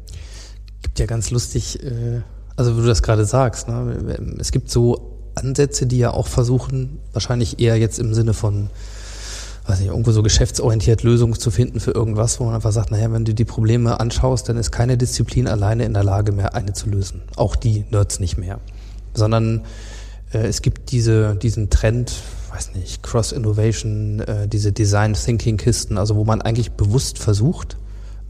Speaker 1: gibt ja ganz lustig, äh, also wie du das gerade sagst, ne? es gibt so Ansätze, die ja auch versuchen, wahrscheinlich eher jetzt im Sinne von, weiß nicht, irgendwo so geschäftsorientiert Lösungen zu finden für irgendwas, wo man einfach sagt, naja, wenn du die Probleme anschaust, dann ist keine Disziplin alleine in der Lage mehr, eine zu lösen. Auch die Nerds nicht mehr. Sondern äh, es gibt diese, diesen Trend, weiß nicht, Cross-Innovation, äh, diese Design-Thinking-Kisten, also wo man eigentlich bewusst versucht,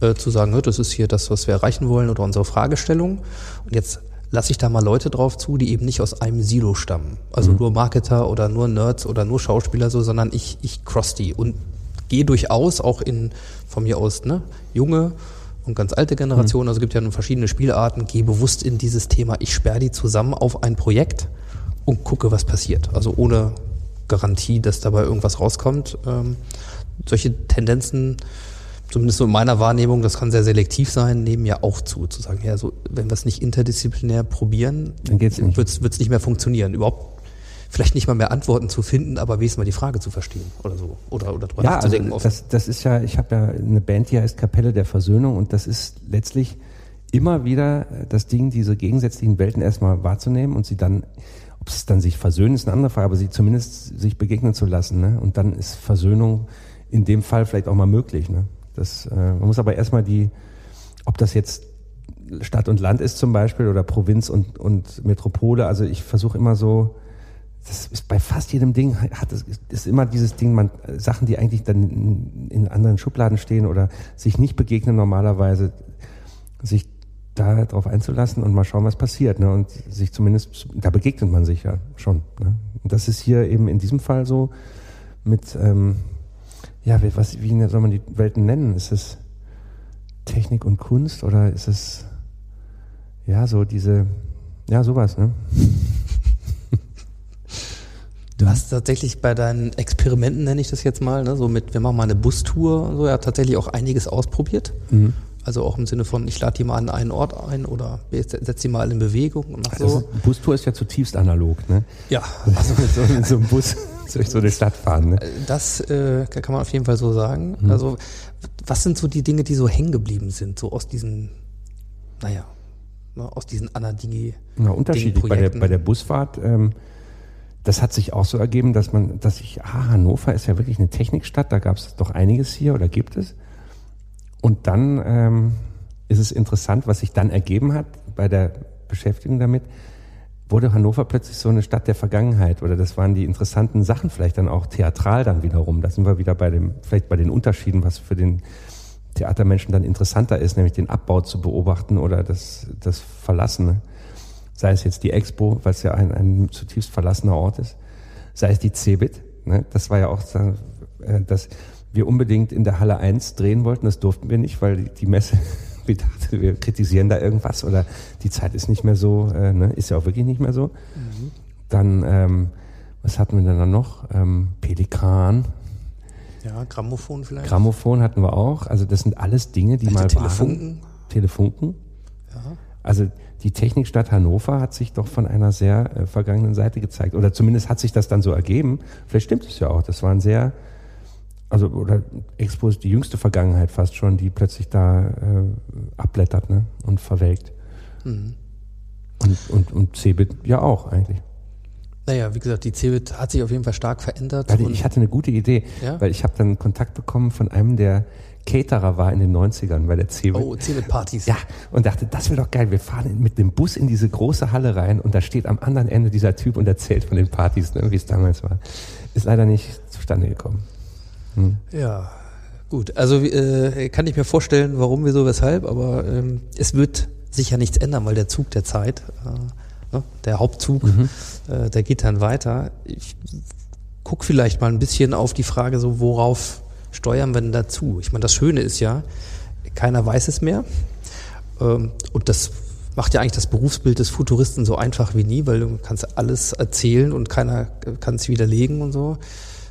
Speaker 1: äh, zu sagen, "Hör, das ist hier das, was wir erreichen wollen oder unsere Fragestellung. Und jetzt lasse ich da mal Leute drauf zu, die eben nicht aus einem Silo stammen. Also nur Marketer oder nur Nerds oder nur Schauspieler so, sondern ich, ich cross die und gehe durchaus auch in, von mir aus, ne, junge und ganz alte Generationen, also es gibt ja nun verschiedene Spielarten, gehe bewusst in dieses Thema, ich sperre die zusammen auf ein Projekt und gucke, was passiert. Also ohne Garantie, dass dabei irgendwas rauskommt. Ähm, solche Tendenzen, zumindest so in meiner Wahrnehmung, das kann sehr selektiv sein, nehmen ja auch zu. Zu sagen, ja, so, wenn wir es nicht interdisziplinär probieren,
Speaker 4: Dann
Speaker 1: wird es nicht mehr funktionieren. Überhaupt vielleicht nicht mal mehr Antworten zu finden, aber wenigstens mal die Frage zu verstehen oder so. Oder, oder drüber
Speaker 4: Ja, also das, das ist ja, ich habe ja eine Band, die heißt Kapelle der Versöhnung und das ist letztlich immer wieder das Ding, diese gegensätzlichen Welten erstmal wahrzunehmen und sie dann, ob es dann sich versöhnen, ist eine andere Frage, aber sie zumindest sich begegnen zu lassen. Ne? Und dann ist Versöhnung in dem Fall vielleicht auch mal möglich. Ne? Das, äh, man muss aber erstmal die, ob das jetzt Stadt und Land ist zum Beispiel oder Provinz und, und Metropole, also ich versuche immer so, das ist bei fast jedem Ding hat es ist immer dieses Ding, man Sachen, die eigentlich dann in, anderen Schubladen stehen oder sich nicht begegnen normalerweise, sich da drauf einzulassen und mal schauen, was passiert, ne? Und sich zumindest, da begegnet man sich ja schon. Ne? Und das ist hier eben in diesem Fall so mit, ähm, ja, wie- was, wie soll man die Welten nennen? Ist es Technik und Kunst oder ist es ja so diese, ja sowas, ne?
Speaker 1: Du hast tatsächlich bei deinen Experimenten, nenne ich das jetzt mal, ne, so mit, wir machen mal eine Bustour und so, ja, tatsächlich auch einiges ausprobiert.
Speaker 4: Mhm.
Speaker 1: Also auch im Sinne von, ich lade die mal an einen Ort ein oder setze die mal in Bewegung und mach
Speaker 4: Also
Speaker 1: so.
Speaker 4: Bustour ist ja zutiefst analog, ne?
Speaker 1: Ja,
Speaker 4: Also mit so, mit so einem Bus durch so eine Stadt fahren, ne?
Speaker 1: das äh, kann man auf jeden Fall so sagen.
Speaker 4: Mhm.
Speaker 1: Also was sind so die Dinge, die so hängen geblieben sind, so aus diesen, naja, aus diesen Anadigi.
Speaker 4: Ja, unterschiedlich. Bei der, bei der Busfahrt, ähm, das hat sich auch so ergeben, dass man, dass ich, ah, Hannover ist ja wirklich eine Technikstadt, da gab es doch einiges hier oder gibt es. Und dann ähm, ist es interessant, was sich dann ergeben hat bei der Beschäftigung damit, wurde Hannover plötzlich so eine Stadt der Vergangenheit oder das waren die interessanten Sachen vielleicht dann auch theatral dann wiederum. Da sind wir wieder bei dem, vielleicht bei den Unterschieden, was für den Theatermenschen dann interessanter ist, nämlich den Abbau zu beobachten oder das, das Verlassene. Sei es jetzt die Expo, es ja ein, ein zutiefst verlassener Ort ist, sei es die Cebit. Ne? Das war ja auch, äh, dass wir unbedingt in der Halle 1 drehen wollten. Das durften wir nicht, weil die- Messe wir dachten, wir kritisieren da irgendwas oder die Zeit ist nicht mehr so, äh, ne? ist ja auch wirklich nicht mehr so. Dann, ähm, was hatten wir denn dann noch? Ähm, Pelikan,
Speaker 1: Ja, Grammophon vielleicht.
Speaker 4: Grammophon hatten wir auch. Also das sind alles Dinge, die
Speaker 1: Alte
Speaker 4: mal
Speaker 1: Telefunken.
Speaker 4: waren. Telefunken. Also die Technikstadt Hannover hat sich doch von einer sehr äh, vergangenen Seite gezeigt. Oder zumindest hat sich das dann so ergeben. Vielleicht stimmt es ja auch. Das waren sehr, also oder Expo ist die jüngste Vergangenheit fast schon, die plötzlich da äh, abblättert ne? und verwelkt.
Speaker 1: Mhm.
Speaker 4: Und, und, und Cebit ja auch eigentlich.
Speaker 1: Naja, wie gesagt, die Cebit hat sich auf jeden Fall stark verändert. Und-
Speaker 4: ich hatte eine gute Idee,
Speaker 1: Ja?
Speaker 4: weil ich habe dann Kontakt bekommen von einem, der Caterer war in den 90ern bei der Cebit.
Speaker 1: oh, Cebit-Partys.
Speaker 4: Ja, und dachte, das wäre doch geil. Wir fahren mit dem Bus in diese große Halle rein und da steht am anderen Ende dieser Typ und erzählt von den Partys, ne, wie es damals war. Ist leider nicht zustande gekommen.
Speaker 1: Ja, gut. Also äh, kann ich mir vorstellen, warum, wieso, weshalb, aber ähm, es wird sich ja nichts ändern, weil der Zug der Zeit, äh, ne, der Hauptzug, äh, der geht dann weiter. Ich guck vielleicht mal ein bisschen auf die Frage, so worauf steuern wir denn dazu? Ich meine, das Schöne ist ja, keiner weiß es mehr. Ähm, und das macht ja eigentlich das Berufsbild des Futuristen so einfach wie nie, weil du kannst alles erzählen und keiner kann es widerlegen und so.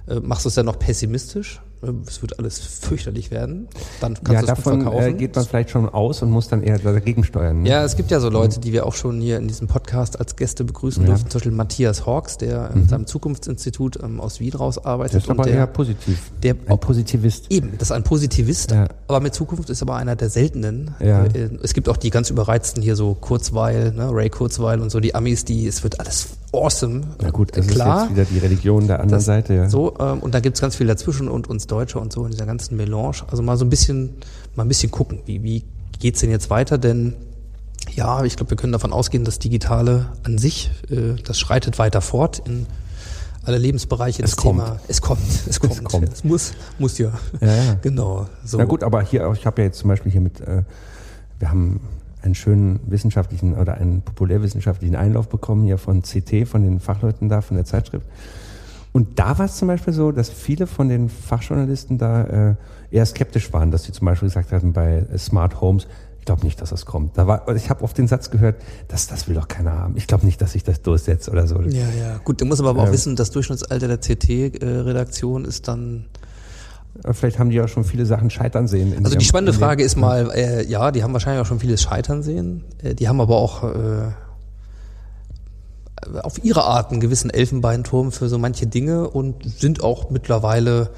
Speaker 1: Äh, machst du es dann noch pessimistisch? Es wird alles fürchterlich werden. Dann kannst
Speaker 4: ja,
Speaker 1: du es gut
Speaker 4: davon
Speaker 1: verkaufen.
Speaker 4: äh, geht man vielleicht schon aus und muss dann eher dagegen steuern. Ne?
Speaker 1: Ja, es gibt ja so Leute, die wir auch schon hier in diesem Podcast als Gäste begrüßen
Speaker 4: Ja.
Speaker 1: durften. Zum Beispiel Matthias Hawks, der in seinem Zukunftsinstitut ähm, aus Wien raus arbeitet.
Speaker 4: Das ist aber
Speaker 1: der,
Speaker 4: eher positiv.
Speaker 1: der-
Speaker 4: Ein Positivist.
Speaker 1: Eben, das ist ein Positivist,
Speaker 4: Ja.
Speaker 1: aber mit Zukunft ist aber einer der seltenen.
Speaker 4: Ja.
Speaker 1: Äh, Es gibt auch die ganz überreizten hier so Kurzweil, ne, Ray Kurzweil und so die Amis, die es wird alles awesome.
Speaker 4: Na gut, das
Speaker 1: klar.
Speaker 4: ist jetzt wieder die Religion der anderen
Speaker 1: Das-
Speaker 4: Seite. Ja.
Speaker 1: So, ähm, und da gibt's ganz viel dazwischen und uns Deutsche und so in dieser ganzen Melange. Also mal so ein bisschen, mal ein bisschen gucken, wie, wie geht's denn jetzt weiter? Denn ja, ich glaube, wir können davon ausgehen, das Digitale an sich, äh, das schreitet weiter fort in alle Lebensbereiche.
Speaker 4: Es
Speaker 1: das
Speaker 4: kommt.
Speaker 1: Thema, es kommt, es kommt,
Speaker 4: kommt.
Speaker 1: es muss, muss ja.
Speaker 4: Ja, ja.
Speaker 1: Genau. So.
Speaker 4: Na gut, aber hier, ich habe ja jetzt zum Beispiel hier mit, äh, wir haben einen schönen wissenschaftlichen oder einen populärwissenschaftlichen Einlauf bekommen hier von CT, von den Fachleuten da, von der Zeitschrift. Und da war es zum Beispiel so, dass viele von den Fachjournalisten da äh, eher skeptisch waren, dass sie zum Beispiel gesagt hatten bei äh, Smart Homes, ich glaube nicht, dass das kommt. Da war, ich habe oft den Satz gehört, das, das will doch keiner haben. Ich glaube nicht, dass sich das durchsetzt oder so.
Speaker 1: Ja, ja. Gut, du musst aber, aber auch
Speaker 4: Ähm.
Speaker 1: wissen, das Durchschnittsalter der CT-Redaktion ist dann.
Speaker 4: Vielleicht haben die ja schon viele Sachen scheitern sehen. in
Speaker 1: Also die spannende Frage ist mal, äh, ja, die haben wahrscheinlich auch schon vieles scheitern sehen. Äh, die haben aber auch äh, auf ihre Art einen gewissen Elfenbeinturm für so manche Dinge und sind auch mittlerweile,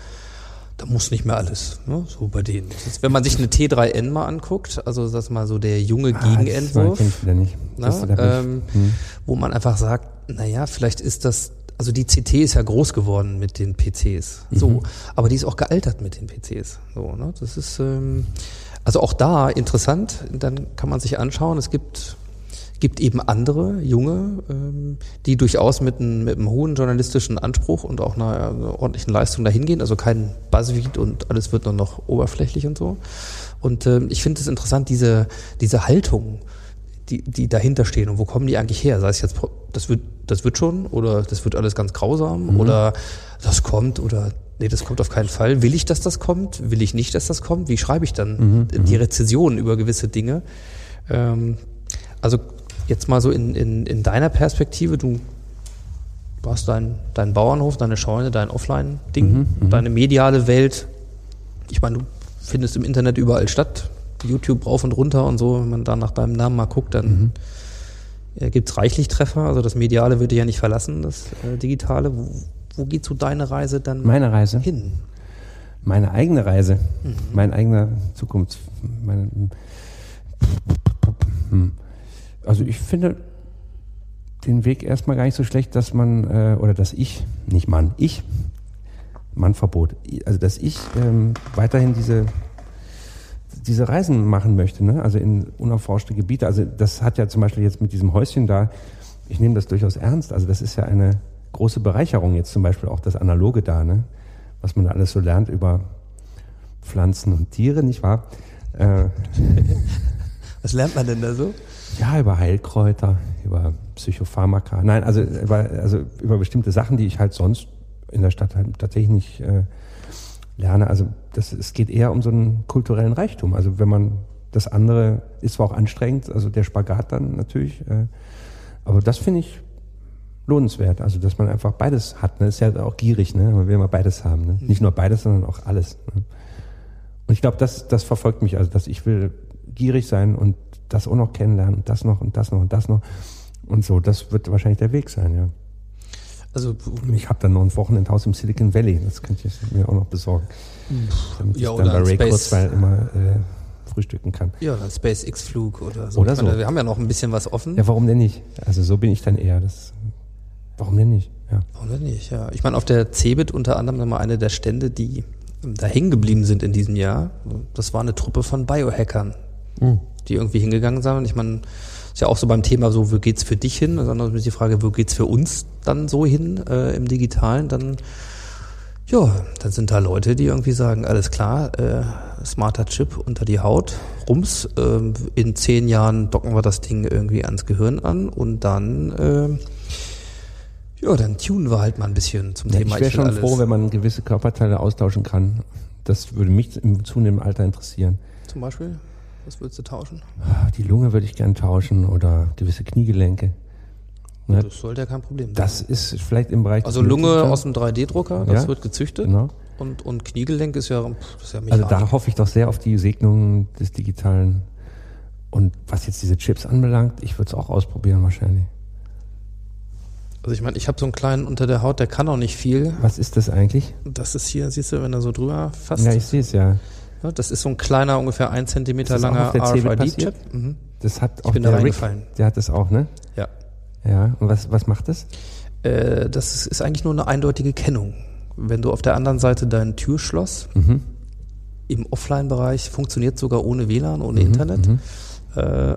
Speaker 1: da muss nicht mehr alles, ne, so bei denen. Das ist, wenn man sich eine T3N mal anguckt, also das ist mal so der junge
Speaker 4: Ah, das
Speaker 1: Gegenentwurf.
Speaker 4: ich wieder nicht.
Speaker 1: Na,
Speaker 4: Das- ich-
Speaker 1: ähm, wo man einfach sagt, naja, vielleicht ist das, also die CT ist ja groß geworden mit den PCs,
Speaker 4: Mhm.
Speaker 1: so, aber die ist auch gealtert mit den PCs, so, ne, das ist, ähm, also auch da interessant, dann kann man sich anschauen, es gibt, gibt eben andere, junge, ähm, die durchaus mit, einem- mit einem hohen journalistischen Anspruch und auch einer, einer ordentlichen Leistung dahin gehen, also kein Buzzfeed und alles wird nur noch oberflächlich und so. Und ähm, ich finde es interessant, diese, diese Haltung, die, die dahinter stehen und wo kommen die eigentlich her? Sei es jetzt, das wird, das wird schon oder das wird alles ganz grausam oder das kommt oder nee, das kommt auf keinen Fall. Will ich, dass das kommt? Will ich nicht, dass das kommt? Wie schreibe ich dann die Rezession über gewisse Dinge? Ähm, also jetzt mal so in, in, in deiner Perspektive, du, hast deinen dein Bauernhof, deine Scheune, dein Offline-Ding, deine mediale Welt. Ich meine, du findest im Internet überall statt. YouTube rauf und runter und so. Wenn man da nach deinem Namen mal guckt, dann äh, gibt's reichlich Treffer. Also das Mediale dich ja nicht verlassen, das äh, Digitale. Wo, wo geht so deine Reise dann
Speaker 4: Meine Reise.
Speaker 1: hin?
Speaker 4: Meine eigene Reise, mein eigener Zukunft. Meine. Also ich finde den Weg erstmal gar nicht so schlecht, dass man, äh, oder dass ich, nicht Mann, ich, Mannverbot, also dass ich ähm, weiterhin diese, diese Reisen machen möchte, ne? also in unerforschte Gebiete. Also das hat ja zum Beispiel jetzt mit diesem Häuschen da, ich nehme das durchaus ernst. Also das ist ja eine große Bereicherung jetzt zum Beispiel auch das Analoge da, ne? was man da alles so lernt über Pflanzen und Tiere, nicht wahr? Äh,
Speaker 1: Was lernt man denn da so?
Speaker 4: Ja, über Heilkräuter, über Psychopharmaka. Nein, also über, also über bestimmte Sachen, die ich halt sonst in der Stadt halt tatsächlich nicht äh, lerne. Also das, es geht eher um so einen kulturellen Reichtum. Also wenn man Das andere ist zwar auch anstrengend, also der Spagat dann natürlich, äh, aber das finde ich lohnenswert. Also dass man einfach beides hat. Ne? Ist ja auch gierig, ne? Man will immer beides haben. Ne? Nicht nur beides, sondern auch alles. Ne? Und ich glaube, das, das verfolgt mich, also dass ich will gierig sein und das auch noch kennenlernen und das noch und das noch und das noch. Und so, das wird wahrscheinlich der Weg sein, ja.
Speaker 1: Also
Speaker 4: Ich habe dann noch ein Wochenendhaus im Silicon Valley, das könnte ich mir auch noch besorgen. Damit
Speaker 1: Ja,
Speaker 4: ich dann
Speaker 1: oder
Speaker 4: bei Ray
Speaker 1: Space-
Speaker 4: Kurzweil immer äh, frühstücken kann.
Speaker 1: ja, ein SpaceX-Flug oder so.
Speaker 4: Oder
Speaker 1: meine,
Speaker 4: so.
Speaker 1: Wir haben ja noch ein bisschen was offen.
Speaker 4: Ja, warum denn nicht? Also so bin ich dann eher. Das, warum denn nicht? Ja.
Speaker 1: Warum denn nicht? Ja, ich meine, auf der CeBIT unter anderem mal eine der Stände, die da hängen geblieben sind in diesem Jahr. Das war eine Truppe von Biohackern, die irgendwie hingegangen sind. Und ich meine, ist ja auch so beim Thema so, wo geht's für dich hin? Sondern ist die Frage, wo geht's für uns dann so hin äh, im Digitalen? Dann ja, dann sind da Leute, die irgendwie sagen, alles klar, äh, smarter Chip unter die Haut, rums, ähm, in zehn Jahren docken wir das Ding irgendwie ans Gehirn an und dann, ähm, ja, dann tunen wir halt mal ein bisschen zum
Speaker 4: Ja,
Speaker 1: Thema.
Speaker 4: ich wäre schon
Speaker 1: alles.
Speaker 4: froh, wenn man gewisse Körperteile austauschen kann. Das würde mich im zunehmenden Alter interessieren.
Speaker 1: Zum Beispiel, was würdest du tauschen?
Speaker 4: Die Lunge würde ich gern tauschen oder gewisse Kniegelenke. Ja,
Speaker 1: Das sollte ja kein Problem sein.
Speaker 4: das ist vielleicht im Bereich.
Speaker 1: also Lunge aus dem 3D-Drucker, das
Speaker 4: Ja,
Speaker 1: wird gezüchtet.
Speaker 4: Genau.
Speaker 1: Und, und Kniegelenk ist ja, pff, ist ja
Speaker 4: Also da hoffe ich doch sehr auf die Segnung des Digitalen. Und was jetzt diese Chips anbelangt, ich würde es auch ausprobieren wahrscheinlich.
Speaker 1: Also ich meine, ich habe so einen kleinen unter der Haut, der kann auch nicht viel.
Speaker 4: Was ist das eigentlich?
Speaker 1: Das ist hier, siehst du, wenn er so drüber fasst.
Speaker 4: Ja, ich sehe es ja.
Speaker 1: Ja, das ist so ein kleiner, ungefähr ein Zentimeter langer RFID-Chip. Mhm.
Speaker 4: Das hat auch
Speaker 1: bin da
Speaker 4: der Rick,
Speaker 1: reingefallen.
Speaker 4: der hat das auch, ne?
Speaker 1: Ja.
Speaker 4: Ja. Und was, was macht das?
Speaker 1: Äh, das ist, eigentlich nur eine eindeutige Kennung. Wenn du auf der anderen Seite dein Türschloss
Speaker 4: Mhm.
Speaker 1: im Offline-Bereich funktioniert sogar ohne WLAN, ohne
Speaker 4: Mhm,
Speaker 1: Internet, äh,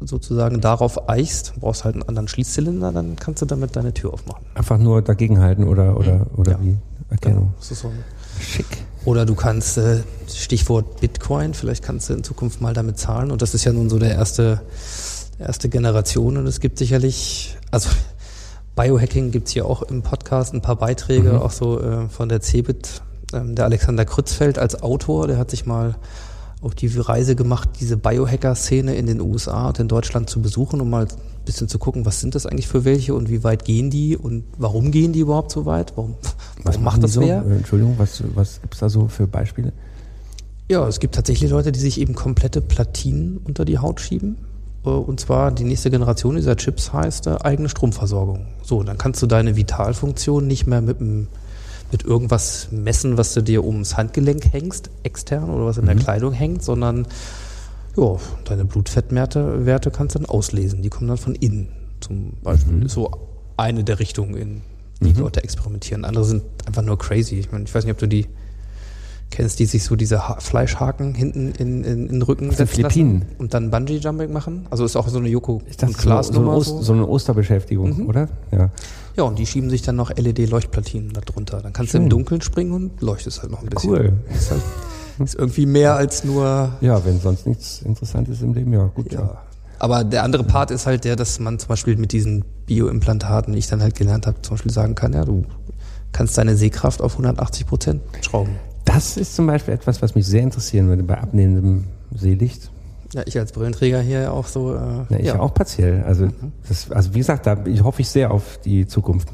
Speaker 1: sozusagen darauf eichst, brauchst halt einen anderen Schließzylinder, dann kannst du damit deine Tür aufmachen.
Speaker 4: Einfach nur dagegenhalten oder, oder, oder
Speaker 1: Ja.
Speaker 4: wie? Erkennung.
Speaker 1: Das ist so ein
Speaker 4: Schick.
Speaker 1: Oder du kannst, äh, Stichwort Bitcoin, vielleicht kannst du in Zukunft mal damit zahlen. Und das ist ja nun so der erste, erste Generation. Und es gibt sicherlich, also Biohacking gibt's hier auch im Podcast ein paar Beiträge,
Speaker 4: Mhm.
Speaker 1: auch so äh, von der CeBIT. Ähm, der Alexander Krützfeld als Autor, der hat sich mal auf die Reise gemacht, diese Biohacker-Szene in den USA und in Deutschland zu besuchen, um mal ein bisschen zu gucken, was sind das eigentlich für welche und wie weit gehen die und warum gehen die überhaupt so weit? Warum, warum macht das
Speaker 4: so?
Speaker 1: wer?
Speaker 4: Äh, Entschuldigung, was, was gibt's da so für Beispiele?
Speaker 1: Ja, es gibt tatsächlich Leute, die sich eben komplette Platinen unter die Haut schieben. Äh, Und zwar die nächste Generation dieser Chips heißt äh, eigene Stromversorgung. So, dann kannst du deine Vitalfunktion nicht mehr mit, dem, mit irgendwas messen, was du dir ums Handgelenk hängst, extern oder was in der Kleidung hängt, sondern ja, deine Blutfettwerte Werte kannst du dann auslesen. Die kommen dann von innen zum Beispiel. Ist so eine der Richtungen, in die Leute experimentieren. Andere sind einfach nur crazy. Ich meine, ich weiß nicht, ob du die kennst, die sich so diese ha Fleischhaken hinten in, in, in den Rücken setzen lassen
Speaker 4: Philippinen.
Speaker 1: und dann Bungee-Jumping machen. Also ist auch so eine Joko
Speaker 4: Ich dachte,
Speaker 1: und
Speaker 4: so, so, eine. Ost,
Speaker 1: So,
Speaker 4: eine Osterbeschäftigung, oder? Ja.
Speaker 1: Ja, und die schieben sich dann noch LED-Leuchtplatinen da drunter. Dann kannst du
Speaker 4: Schön.
Speaker 1: im Dunkeln springen und leuchtest halt noch ein bisschen.
Speaker 4: Cool.
Speaker 1: Ist, halt, ist irgendwie mehr als nur
Speaker 4: Ja, wenn sonst nichts Interessantes im Leben, ja, gut.
Speaker 1: Ja. Aber der andere Part ist halt der, dass man zum Beispiel mit diesen Bioimplantaten, ich dann halt gelernt habe, zum Beispiel sagen kann, ja, du kannst deine Sehkraft auf 180 Prozent schrauben.
Speaker 4: Das ist zum Beispiel etwas, was mich sehr interessieren würde bei abnehmendem Seelicht.
Speaker 1: Ja, ich als Brillenträger hier auch so. Äh,
Speaker 4: Ja, ich auch partiell. Also, das, also wie gesagt, da ich hoffe ich sehr auf die Zukunft.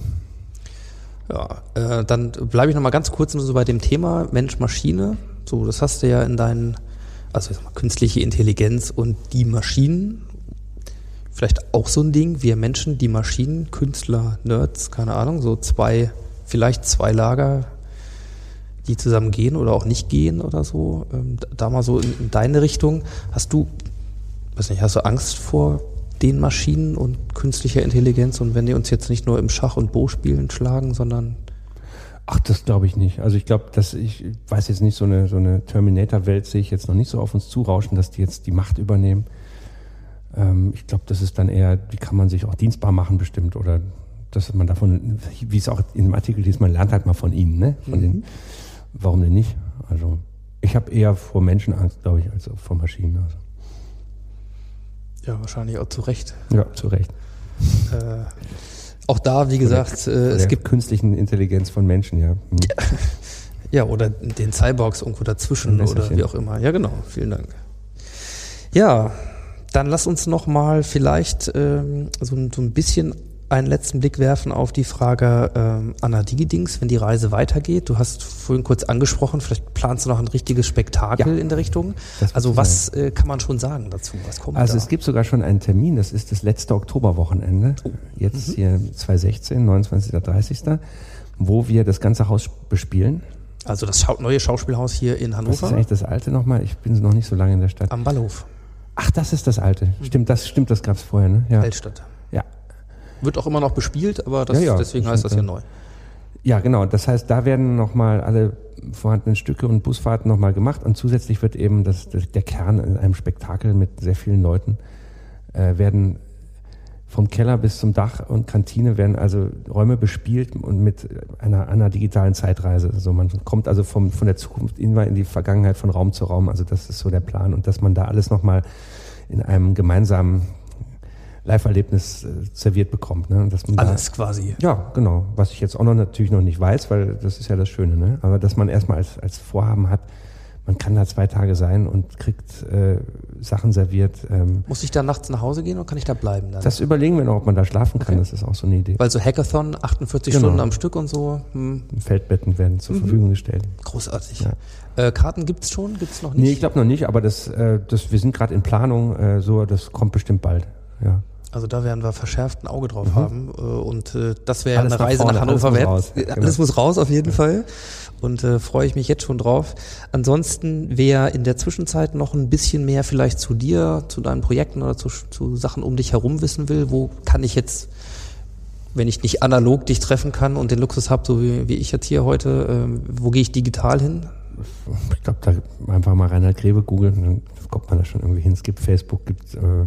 Speaker 1: Ja, äh, dann bleibe ich noch mal ganz kurz nur so bei dem Thema Mensch-Maschine. So, das hast du ja in deinen, also ich sag mal, künstliche Intelligenz und die Maschinen. Vielleicht auch so ein Ding, wir Menschen, die Maschinen, Künstler, Nerds, keine Ahnung, so zwei, vielleicht zwei Lager, die zusammen gehen oder auch nicht gehen oder so. Ähm, da- mal so in, in deine Richtung. Hast du, weiß nicht, hast du Angst vor den Maschinen und künstlicher Intelligenz und wenn die uns jetzt nicht nur im Schach- und Bo-Spielen schlagen, sondern
Speaker 4: Ach, das glaube ich nicht. Also ich glaube, dass ich weiß jetzt nicht, so eine, so eine Terminator-Welt sehe ich jetzt noch nicht so auf uns zurauschen, dass die jetzt die Macht übernehmen. Ähm, ich glaube, das ist dann eher, wie kann man sich auch dienstbar machen bestimmt oder dass man davon, wie es auch in dem Artikel ist, man lernt halt mal von ihnen, ne? Von den, warum denn nicht? Also ich habe eher vor Menschenangst, glaube ich, als vor Maschinen. Also.
Speaker 1: ja, wahrscheinlich auch zu Recht.
Speaker 4: Ja, zu Recht.
Speaker 1: Äh, auch da, wie gesagt, äh, es
Speaker 4: Der
Speaker 1: gibt
Speaker 4: künstlichen Intelligenz von Menschen, ja. Hm.
Speaker 1: ja oder den Cyborgs irgendwo dazwischen oder wie auch immer. Ja, genau. Vielen Dank. Ja, dann lass uns noch mal vielleicht ähm, so, so ein bisschen einen letzten Blick werfen auf die Frage ähm, Anna Digidings, wenn die Reise weitergeht. Du hast vorhin kurz angesprochen, vielleicht planst du noch ein richtiges Spektakel
Speaker 4: Ja.
Speaker 1: in der Richtung.
Speaker 4: Das
Speaker 1: Also was äh, kann man schon sagen dazu? Was kommt
Speaker 4: Also
Speaker 1: da?
Speaker 4: es gibt sogar schon einen Termin, das ist das letzte Oktoberwochenende,
Speaker 1: Oh.
Speaker 4: jetzt
Speaker 1: Mhm.
Speaker 4: hier 2016, 29. 30. wo wir das ganze Haus bespielen.
Speaker 1: also das Schau neue Schauspielhaus hier in
Speaker 4: Was ist
Speaker 1: Hannover
Speaker 4: eigentlich das alte nochmal? Ich bin noch nicht so lange in der Stadt.
Speaker 1: am Ballhof,
Speaker 4: Ach, das ist das alte. Stimmt, das stimmt, das gab's vorher, ne? Ja.
Speaker 1: Weltstadt. Wird auch immer noch bespielt, aber das,
Speaker 4: Ja, ja,
Speaker 1: deswegen heißt das ja
Speaker 4: ja.
Speaker 1: neu.
Speaker 4: Ja, genau. Das heißt, da werden nochmal alle vorhandenen Stücke und Busfahrten nochmal gemacht und zusätzlich wird eben das, das, der Kern in einem Spektakel mit sehr vielen Leuten äh, werden vom Keller bis zum Dach und Kantine werden also Räume bespielt und mit einer, einer digitalen Zeitreise. Also man kommt also vom, von der Zukunft immer in die Vergangenheit von Raum zu Raum. Also das ist so der Plan und dass man da alles nochmal in einem gemeinsamen Live-Erlebnis äh, serviert bekommt. Ne? Dass man da-
Speaker 1: Alles quasi.
Speaker 4: ja, genau. Was ich jetzt auch noch natürlich noch nicht weiß, weil das ist ja das Schöne, ne? Aber dass man erstmal als, als Vorhaben hat, man kann da zwei Tage sein und kriegt äh, Sachen serviert. Ähm,
Speaker 1: Muss ich da nachts nach Hause gehen oder kann ich da bleiben dann?
Speaker 4: das überlegen wir noch, ob man da schlafen kann.
Speaker 1: Okay.
Speaker 4: Das ist auch so eine Idee.
Speaker 1: Weil so Hackathon, 48
Speaker 4: Genau.
Speaker 1: Stunden am Stück und so, hm,
Speaker 4: Feldbetten werden zur Verfügung gestellt.
Speaker 1: großartig.
Speaker 4: Ja.
Speaker 1: Äh, Karten gibt's schon? Gibt's noch nicht?
Speaker 4: Nee, ich glaube noch nicht, aber das, äh, das, wir sind gerade in Planung, äh, so, das kommt bestimmt bald. Ja.
Speaker 1: Also da werden wir verschärft ein Auge drauf haben. Äh, und äh, das wäre eine
Speaker 4: nach
Speaker 1: Reise
Speaker 4: vorne,
Speaker 1: nach Hannover
Speaker 4: alles muss
Speaker 1: wert.
Speaker 4: raus.
Speaker 1: Ja,
Speaker 4: Genau.
Speaker 1: Alles muss raus auf jeden Fall. Und äh, freue ich mich jetzt schon drauf. Ansonsten, wer in der Zwischenzeit noch ein bisschen mehr vielleicht zu dir, zu deinen Projekten oder zu, zu Sachen um dich herum wissen will, wo kann ich jetzt, wenn ich nicht analog dich treffen kann und den Luxus habe, so wie, wie ich jetzt hier heute, ähm, wo gehe ich digital hin?
Speaker 4: Ich glaube, da einfach mal Reinhard Grebe googeln, dann kommt man da schon irgendwie hin. Es gibt Facebook, gibt äh,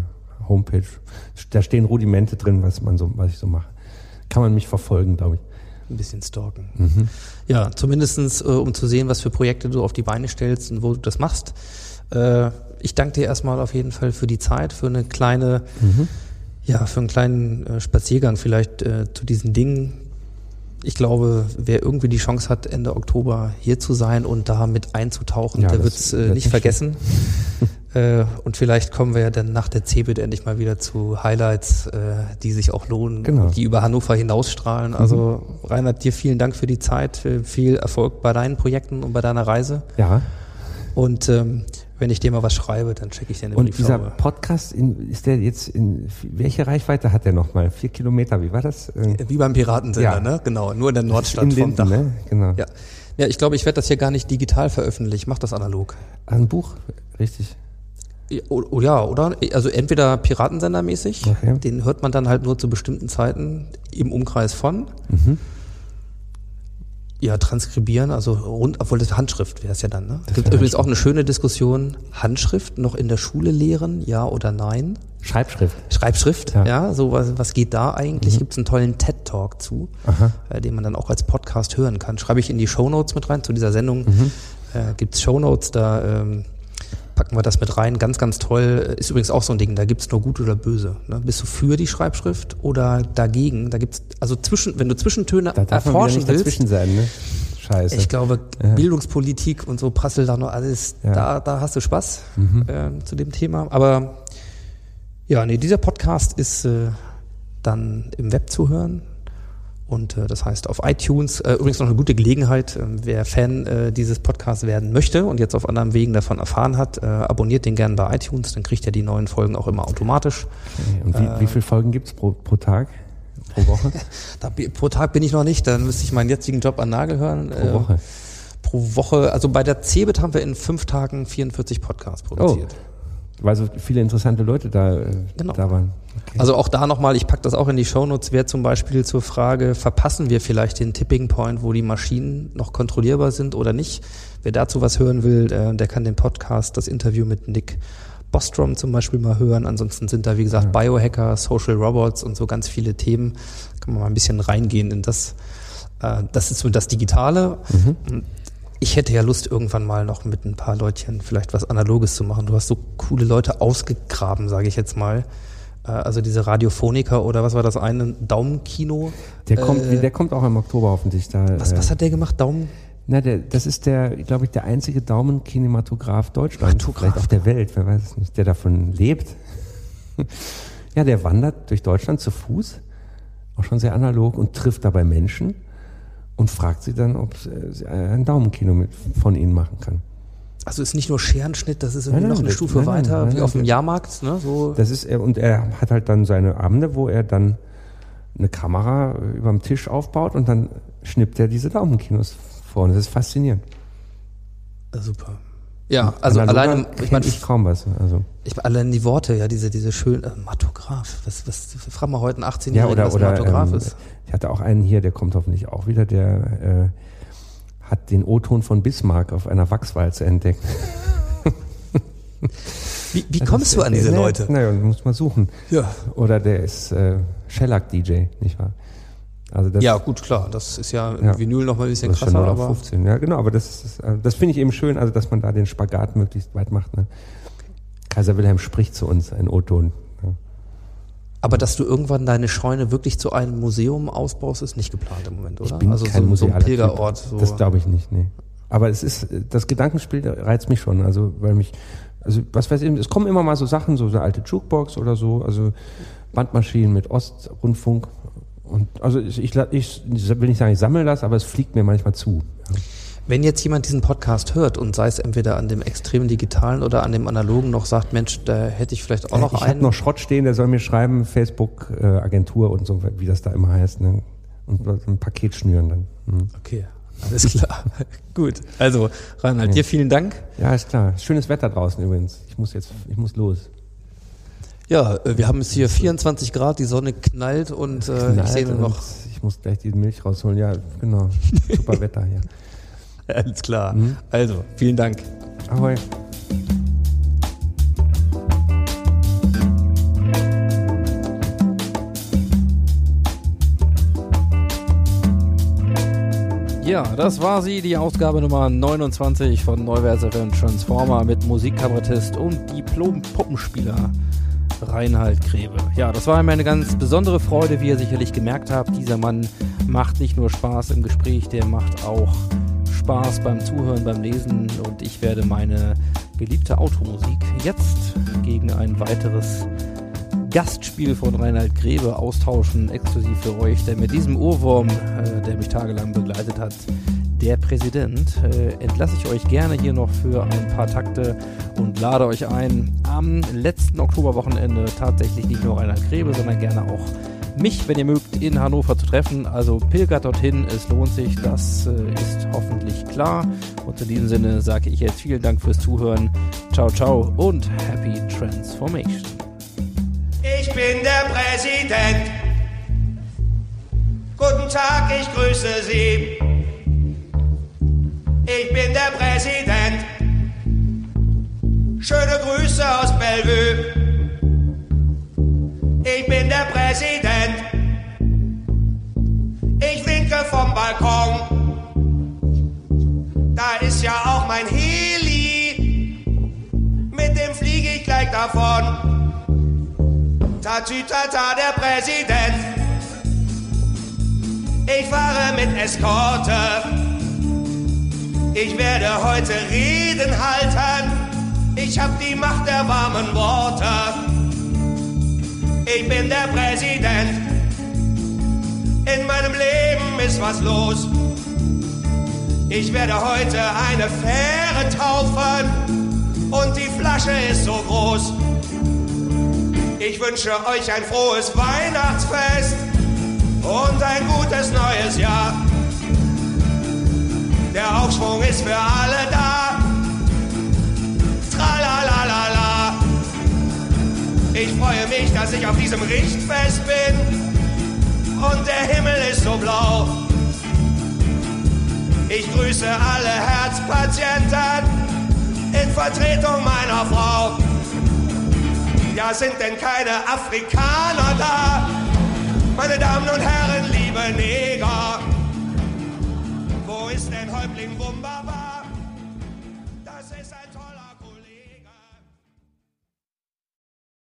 Speaker 4: Homepage. Da stehen Rudimente drin, was man so, was ich so mache. Kann man mich verfolgen, glaube ich.
Speaker 1: Ein bisschen stalken. Ja, zumindestens, äh, um zu sehen, was für Projekte du auf die Beine stellst und wo du das machst. Äh, ich danke dir erstmal auf jeden Fall für die Zeit, für eine kleine, ja, für einen kleinen äh, Spaziergang vielleicht äh, zu diesen Dingen. Ich glaube, wer irgendwie die Chance hat, Ende Oktober hier zu sein und da mit einzutauchen,
Speaker 4: Ja,
Speaker 1: der wird es äh,
Speaker 4: wird
Speaker 1: nicht
Speaker 4: nicht
Speaker 1: vergessen. äh, und vielleicht kommen wir ja dann nach der CeBIT endlich mal wieder zu Highlights, äh, die sich auch lohnen,
Speaker 4: Genau.
Speaker 1: die über Hannover hinausstrahlen. Also Reinhard, dir vielen Dank für die Zeit, viel Erfolg bei deinen Projekten und bei deiner Reise.
Speaker 4: Ja.
Speaker 1: Und ähm, wenn ich dir mal was schreibe, dann checke ich dir eine
Speaker 4: Und dieser
Speaker 1: Brieftaube.
Speaker 4: Podcast, in, ist der jetzt in, welche Reichweite hat der nochmal? Vier Kilometer, wie war das? Äh,
Speaker 1: Wie beim Piratensender,
Speaker 4: Ja.
Speaker 1: ne? Genau, nur in der Nordstadt
Speaker 4: in
Speaker 1: vom
Speaker 4: Linden,
Speaker 1: Dach.
Speaker 4: ne? Genau.
Speaker 1: Ja. ja, ich glaube, ich werde das hier gar nicht digital veröffentlichen. Ich mache das analog.
Speaker 4: Ein Buch, richtig.
Speaker 1: Ja, o- o- Ja, oder? Also entweder Piratensendermäßig,
Speaker 4: Okay.
Speaker 1: den hört man dann halt nur zu bestimmten Zeiten im Umkreis von.
Speaker 4: Mhm.
Speaker 1: Ja, transkribieren, also rund, obwohl das Handschrift wäre es ja dann. Ne? Es gibt übrigens auch eine schöne Diskussion, Handschrift noch in der Schule lehren, ja oder nein?
Speaker 4: Schreibschrift.
Speaker 1: Schreibschrift, ja,
Speaker 4: Ja. Mhm.
Speaker 1: so was, was geht da eigentlich? Gibt es einen tollen TED-Talk zu, äh, den man dann auch als Podcast hören kann. Schreibe ich in die Shownotes mit rein, zu dieser Sendung
Speaker 4: Mhm.
Speaker 1: äh, gibt's Shownotes, da ähm, packen wir das mit rein. Ganz, ganz toll. Ist übrigens auch so ein Ding, da gibt's nur gut oder böse. Ne? Bist du für die Schreibschrift oder dagegen? Da gibt's also zwischen, wenn du Zwischentöne
Speaker 4: Da darf man
Speaker 1: erforschen
Speaker 4: nicht
Speaker 1: willst,
Speaker 4: dazwischen sein, ne? Scheiße.
Speaker 1: ich glaube,
Speaker 4: Ja.
Speaker 1: Bildungspolitik und so prasselt da noch alles,
Speaker 4: Ja. Mhm.
Speaker 1: da, da hast du Spaß ähm, zu dem Thema. Aber ja, nee, dieser Podcast ist äh, dann im Web zu hören. Und äh, das heißt auf iTunes, äh, übrigens noch eine gute Gelegenheit, äh, wer Fan äh, dieses Podcasts werden möchte und jetzt auf anderen Wegen davon erfahren hat, äh, abonniert den gerne bei iTunes, dann kriegt er die neuen Folgen auch immer automatisch.
Speaker 4: Okay. Und wie,
Speaker 1: Äh.
Speaker 4: wie viele Folgen gibt's pro, pro Tag? Pro Woche?
Speaker 1: Da, pro Tag bin ich noch nicht, dann müsste ich meinen jetzigen Job an Nagel hören.
Speaker 4: Pro Woche.
Speaker 1: Pro Woche, also bei der CeBIT haben wir in fünf Tagen 44 Podcasts produziert.
Speaker 4: Weil so viele interessante Leute da, äh,
Speaker 1: Genau.
Speaker 4: da waren. Okay.
Speaker 1: Also auch da nochmal, ich packe das auch in die Shownotes, wer zum Beispiel zur Frage, verpassen wir vielleicht den Tipping Point, wo die Maschinen noch kontrollierbar sind oder nicht? Wer dazu was hören will, äh, der kann den Podcast, das Interview mit Nick Bostrom zum Beispiel mal hören. Ansonsten sind da, wie gesagt, Biohacker, Social Robots und so ganz viele Themen. Kann man mal ein bisschen reingehen in das. Äh, das ist so das Digitale. Und ich hätte ja Lust, irgendwann mal noch mit ein paar Leutchen vielleicht was Analoges zu machen. Du hast so coole Leute ausgegraben, sage ich jetzt mal. Äh, Also diese Radiophoniker oder was war das eine? Daumenkino?
Speaker 4: der, kommt,
Speaker 1: äh,
Speaker 4: der kommt auch im Oktober hoffentlich da.
Speaker 1: Was,
Speaker 4: äh,
Speaker 1: was hat der gemacht? Daumen?
Speaker 4: Na, der, das ist der, glaube ich, der einzige Daumenkinematograph Deutschlands, vielleicht auf der Welt, wer weiß es nicht, der davon lebt. ja, der wandert durch Deutschland zu Fuß, auch schon sehr analog und trifft dabei Menschen und fragt sie dann, ob sie ein Daumenkino mit, von ihnen machen kann.
Speaker 1: Also ist nicht nur Scherenschnitt, das ist irgendwie
Speaker 4: Nein, nein,
Speaker 1: noch eine
Speaker 4: das-
Speaker 1: Stufe
Speaker 4: nein,
Speaker 1: weiter, wie auf dem Jahrmarkt, ne? So.
Speaker 4: Das ist er, und er hat halt dann seine Abende, wo er dann eine Kamera äh, überm Tisch aufbaut und dann schnippt er diese Daumenkinos vor. Und das ist faszinierend.
Speaker 1: Äh, super. Ja, also alleine, ich meine,
Speaker 4: ich kaum was. Also.
Speaker 1: ich, allein die Worte, ja, diese, diese schönen, äh, Matograph, was, was, frag mal heute einen 18-Jährigen,
Speaker 4: Ja,
Speaker 1: was ein Matograph
Speaker 4: ähm,
Speaker 1: ist.
Speaker 4: ich hatte auch einen hier, der kommt hoffentlich auch wieder, der äh, hat den O-Ton von Bismarck auf einer Wachswalze entdeckt.
Speaker 1: Wie, wie kommst
Speaker 4: ist-
Speaker 1: du an diese
Speaker 4: ja,
Speaker 1: Leute?
Speaker 4: Naja, muss man suchen.
Speaker 1: Ja.
Speaker 4: Oder der ist äh, Shellac-DJ, nicht wahr? Also das,
Speaker 1: Ja, gut, klar, das ist ja im
Speaker 4: Ja.
Speaker 1: Vinyl noch mal ein bisschen
Speaker 4: schon
Speaker 1: krasser,
Speaker 4: 0 auf
Speaker 1: aber
Speaker 4: 15. Ja, genau, aber das, ist, äh, das finde ich eben schön, also dass man da den Spagat möglichst weit macht. Ne? Kaiser Wilhelm spricht zu uns, ein O-Ton. Ja.
Speaker 1: Aber dass du irgendwann deine Scheune wirklich zu einem Museum ausbaust, ist nicht geplant im Moment, oder?
Speaker 4: Ich bin
Speaker 1: also
Speaker 4: kein
Speaker 1: so, so ein
Speaker 4: musealer
Speaker 1: Pilgerort. So.
Speaker 4: Das glaube ich nicht, nee. Aber es ist, das Gedankenspiel reizt mich schon, also weil mich, also was weiß ich, es kommen immer mal so Sachen, so eine alte Jukebox oder so, also Bandmaschinen mit Ostrundfunk und also ich, ich, ich will nicht sagen, ich sammle das, aber es fliegt mir manchmal zu. Ja.
Speaker 1: Wenn jetzt jemand diesen Podcast hört und sei es entweder an dem extremen digitalen oder an dem analogen noch sagt, Mensch, da hätte ich vielleicht auch noch
Speaker 4: ich habe
Speaker 1: einen.
Speaker 4: noch Schrott stehen, der soll mir schreiben, Facebook, äh, Agentur und so, wie das da immer heißt, ne? und ein Paket schnüren dann. Hm.
Speaker 1: Okay, alles klar. Gut. Also, Reinhard, dir vielen Dank.
Speaker 4: Ja, ist klar. Schönes Wetter draußen übrigens. Ich muss jetzt, ich muss los.
Speaker 1: Ja, äh, wir haben jetzt hier 24 Grad, die Sonne knallt und äh, ich
Speaker 4: Knallt
Speaker 1: sehe nur noch.
Speaker 4: Ich muss gleich die Milch rausholen. Ja, genau. Super Wetter hier.
Speaker 1: Alles klar.
Speaker 4: Mhm.
Speaker 1: Also, vielen Dank.
Speaker 4: Ahoi.
Speaker 1: Ja, das war sie, die Ausgabe Nummer 29 von Neuwerts FM Transformer mit Musikkabarettist und Diplom-Puppenspieler Reinhard Grebe. Ja, das war mir eine ganz besondere Freude, wie ihr sicherlich gemerkt habt. Dieser Mann macht nicht nur Spaß im Gespräch, der macht auch Spaß beim Zuhören, beim Lesen und ich werde meine beliebte Automusik jetzt gegen ein weiteres Gastspiel von Reinhard Grebe austauschen, exklusiv für euch, denn mit diesem Ohrwurm, äh, der mich tagelang begleitet hat, der Präsident, äh, entlasse ich euch gerne hier noch für ein paar Takte und lade euch ein, am letzten Oktoberwochenende tatsächlich nicht nur Reinhard Grebe, sondern gerne auch mich, wenn ihr mögt, in Hannover zu treffen. Also pilgert dorthin, es lohnt sich, das äh, ist hoffentlich klar. Und in diesem Sinne sage ich jetzt vielen Dank fürs Zuhören. Ciao, ciao und Happy Transformation.
Speaker 2: Ich bin der Präsident. Guten Tag, ich grüße Sie. Ich bin der Präsident. Schöne Grüße aus Bellevue. Ich bin der Präsident. Ich winke vom Balkon. Da ist ja auch mein Heli. Mit dem fliege ich gleich davon. Tatütata, der Präsident. Ich fahre mit Eskorte. Ich werde heute Reden halten. Ich hab die Macht der warmen Worte. Ich bin der Präsident. In meinem Leben ist was los. Ich werde heute eine Fähre taufen. Und die Flasche ist so groß. Ich wünsche euch ein frohes Weihnachtsfest und ein gutes neues Jahr. Der Aufschwung ist für alle da. Tralalalala. Ich freue mich, dass ich auf diesem Richtfest bin und der Himmel ist so blau. Ich grüße alle Herzpatienten in Vertretung meiner Frau. Ja, sind denn keine Afrikaner da? Meine Damen und Herren, liebe Neger, wo ist denn Häuptling Wunderbar?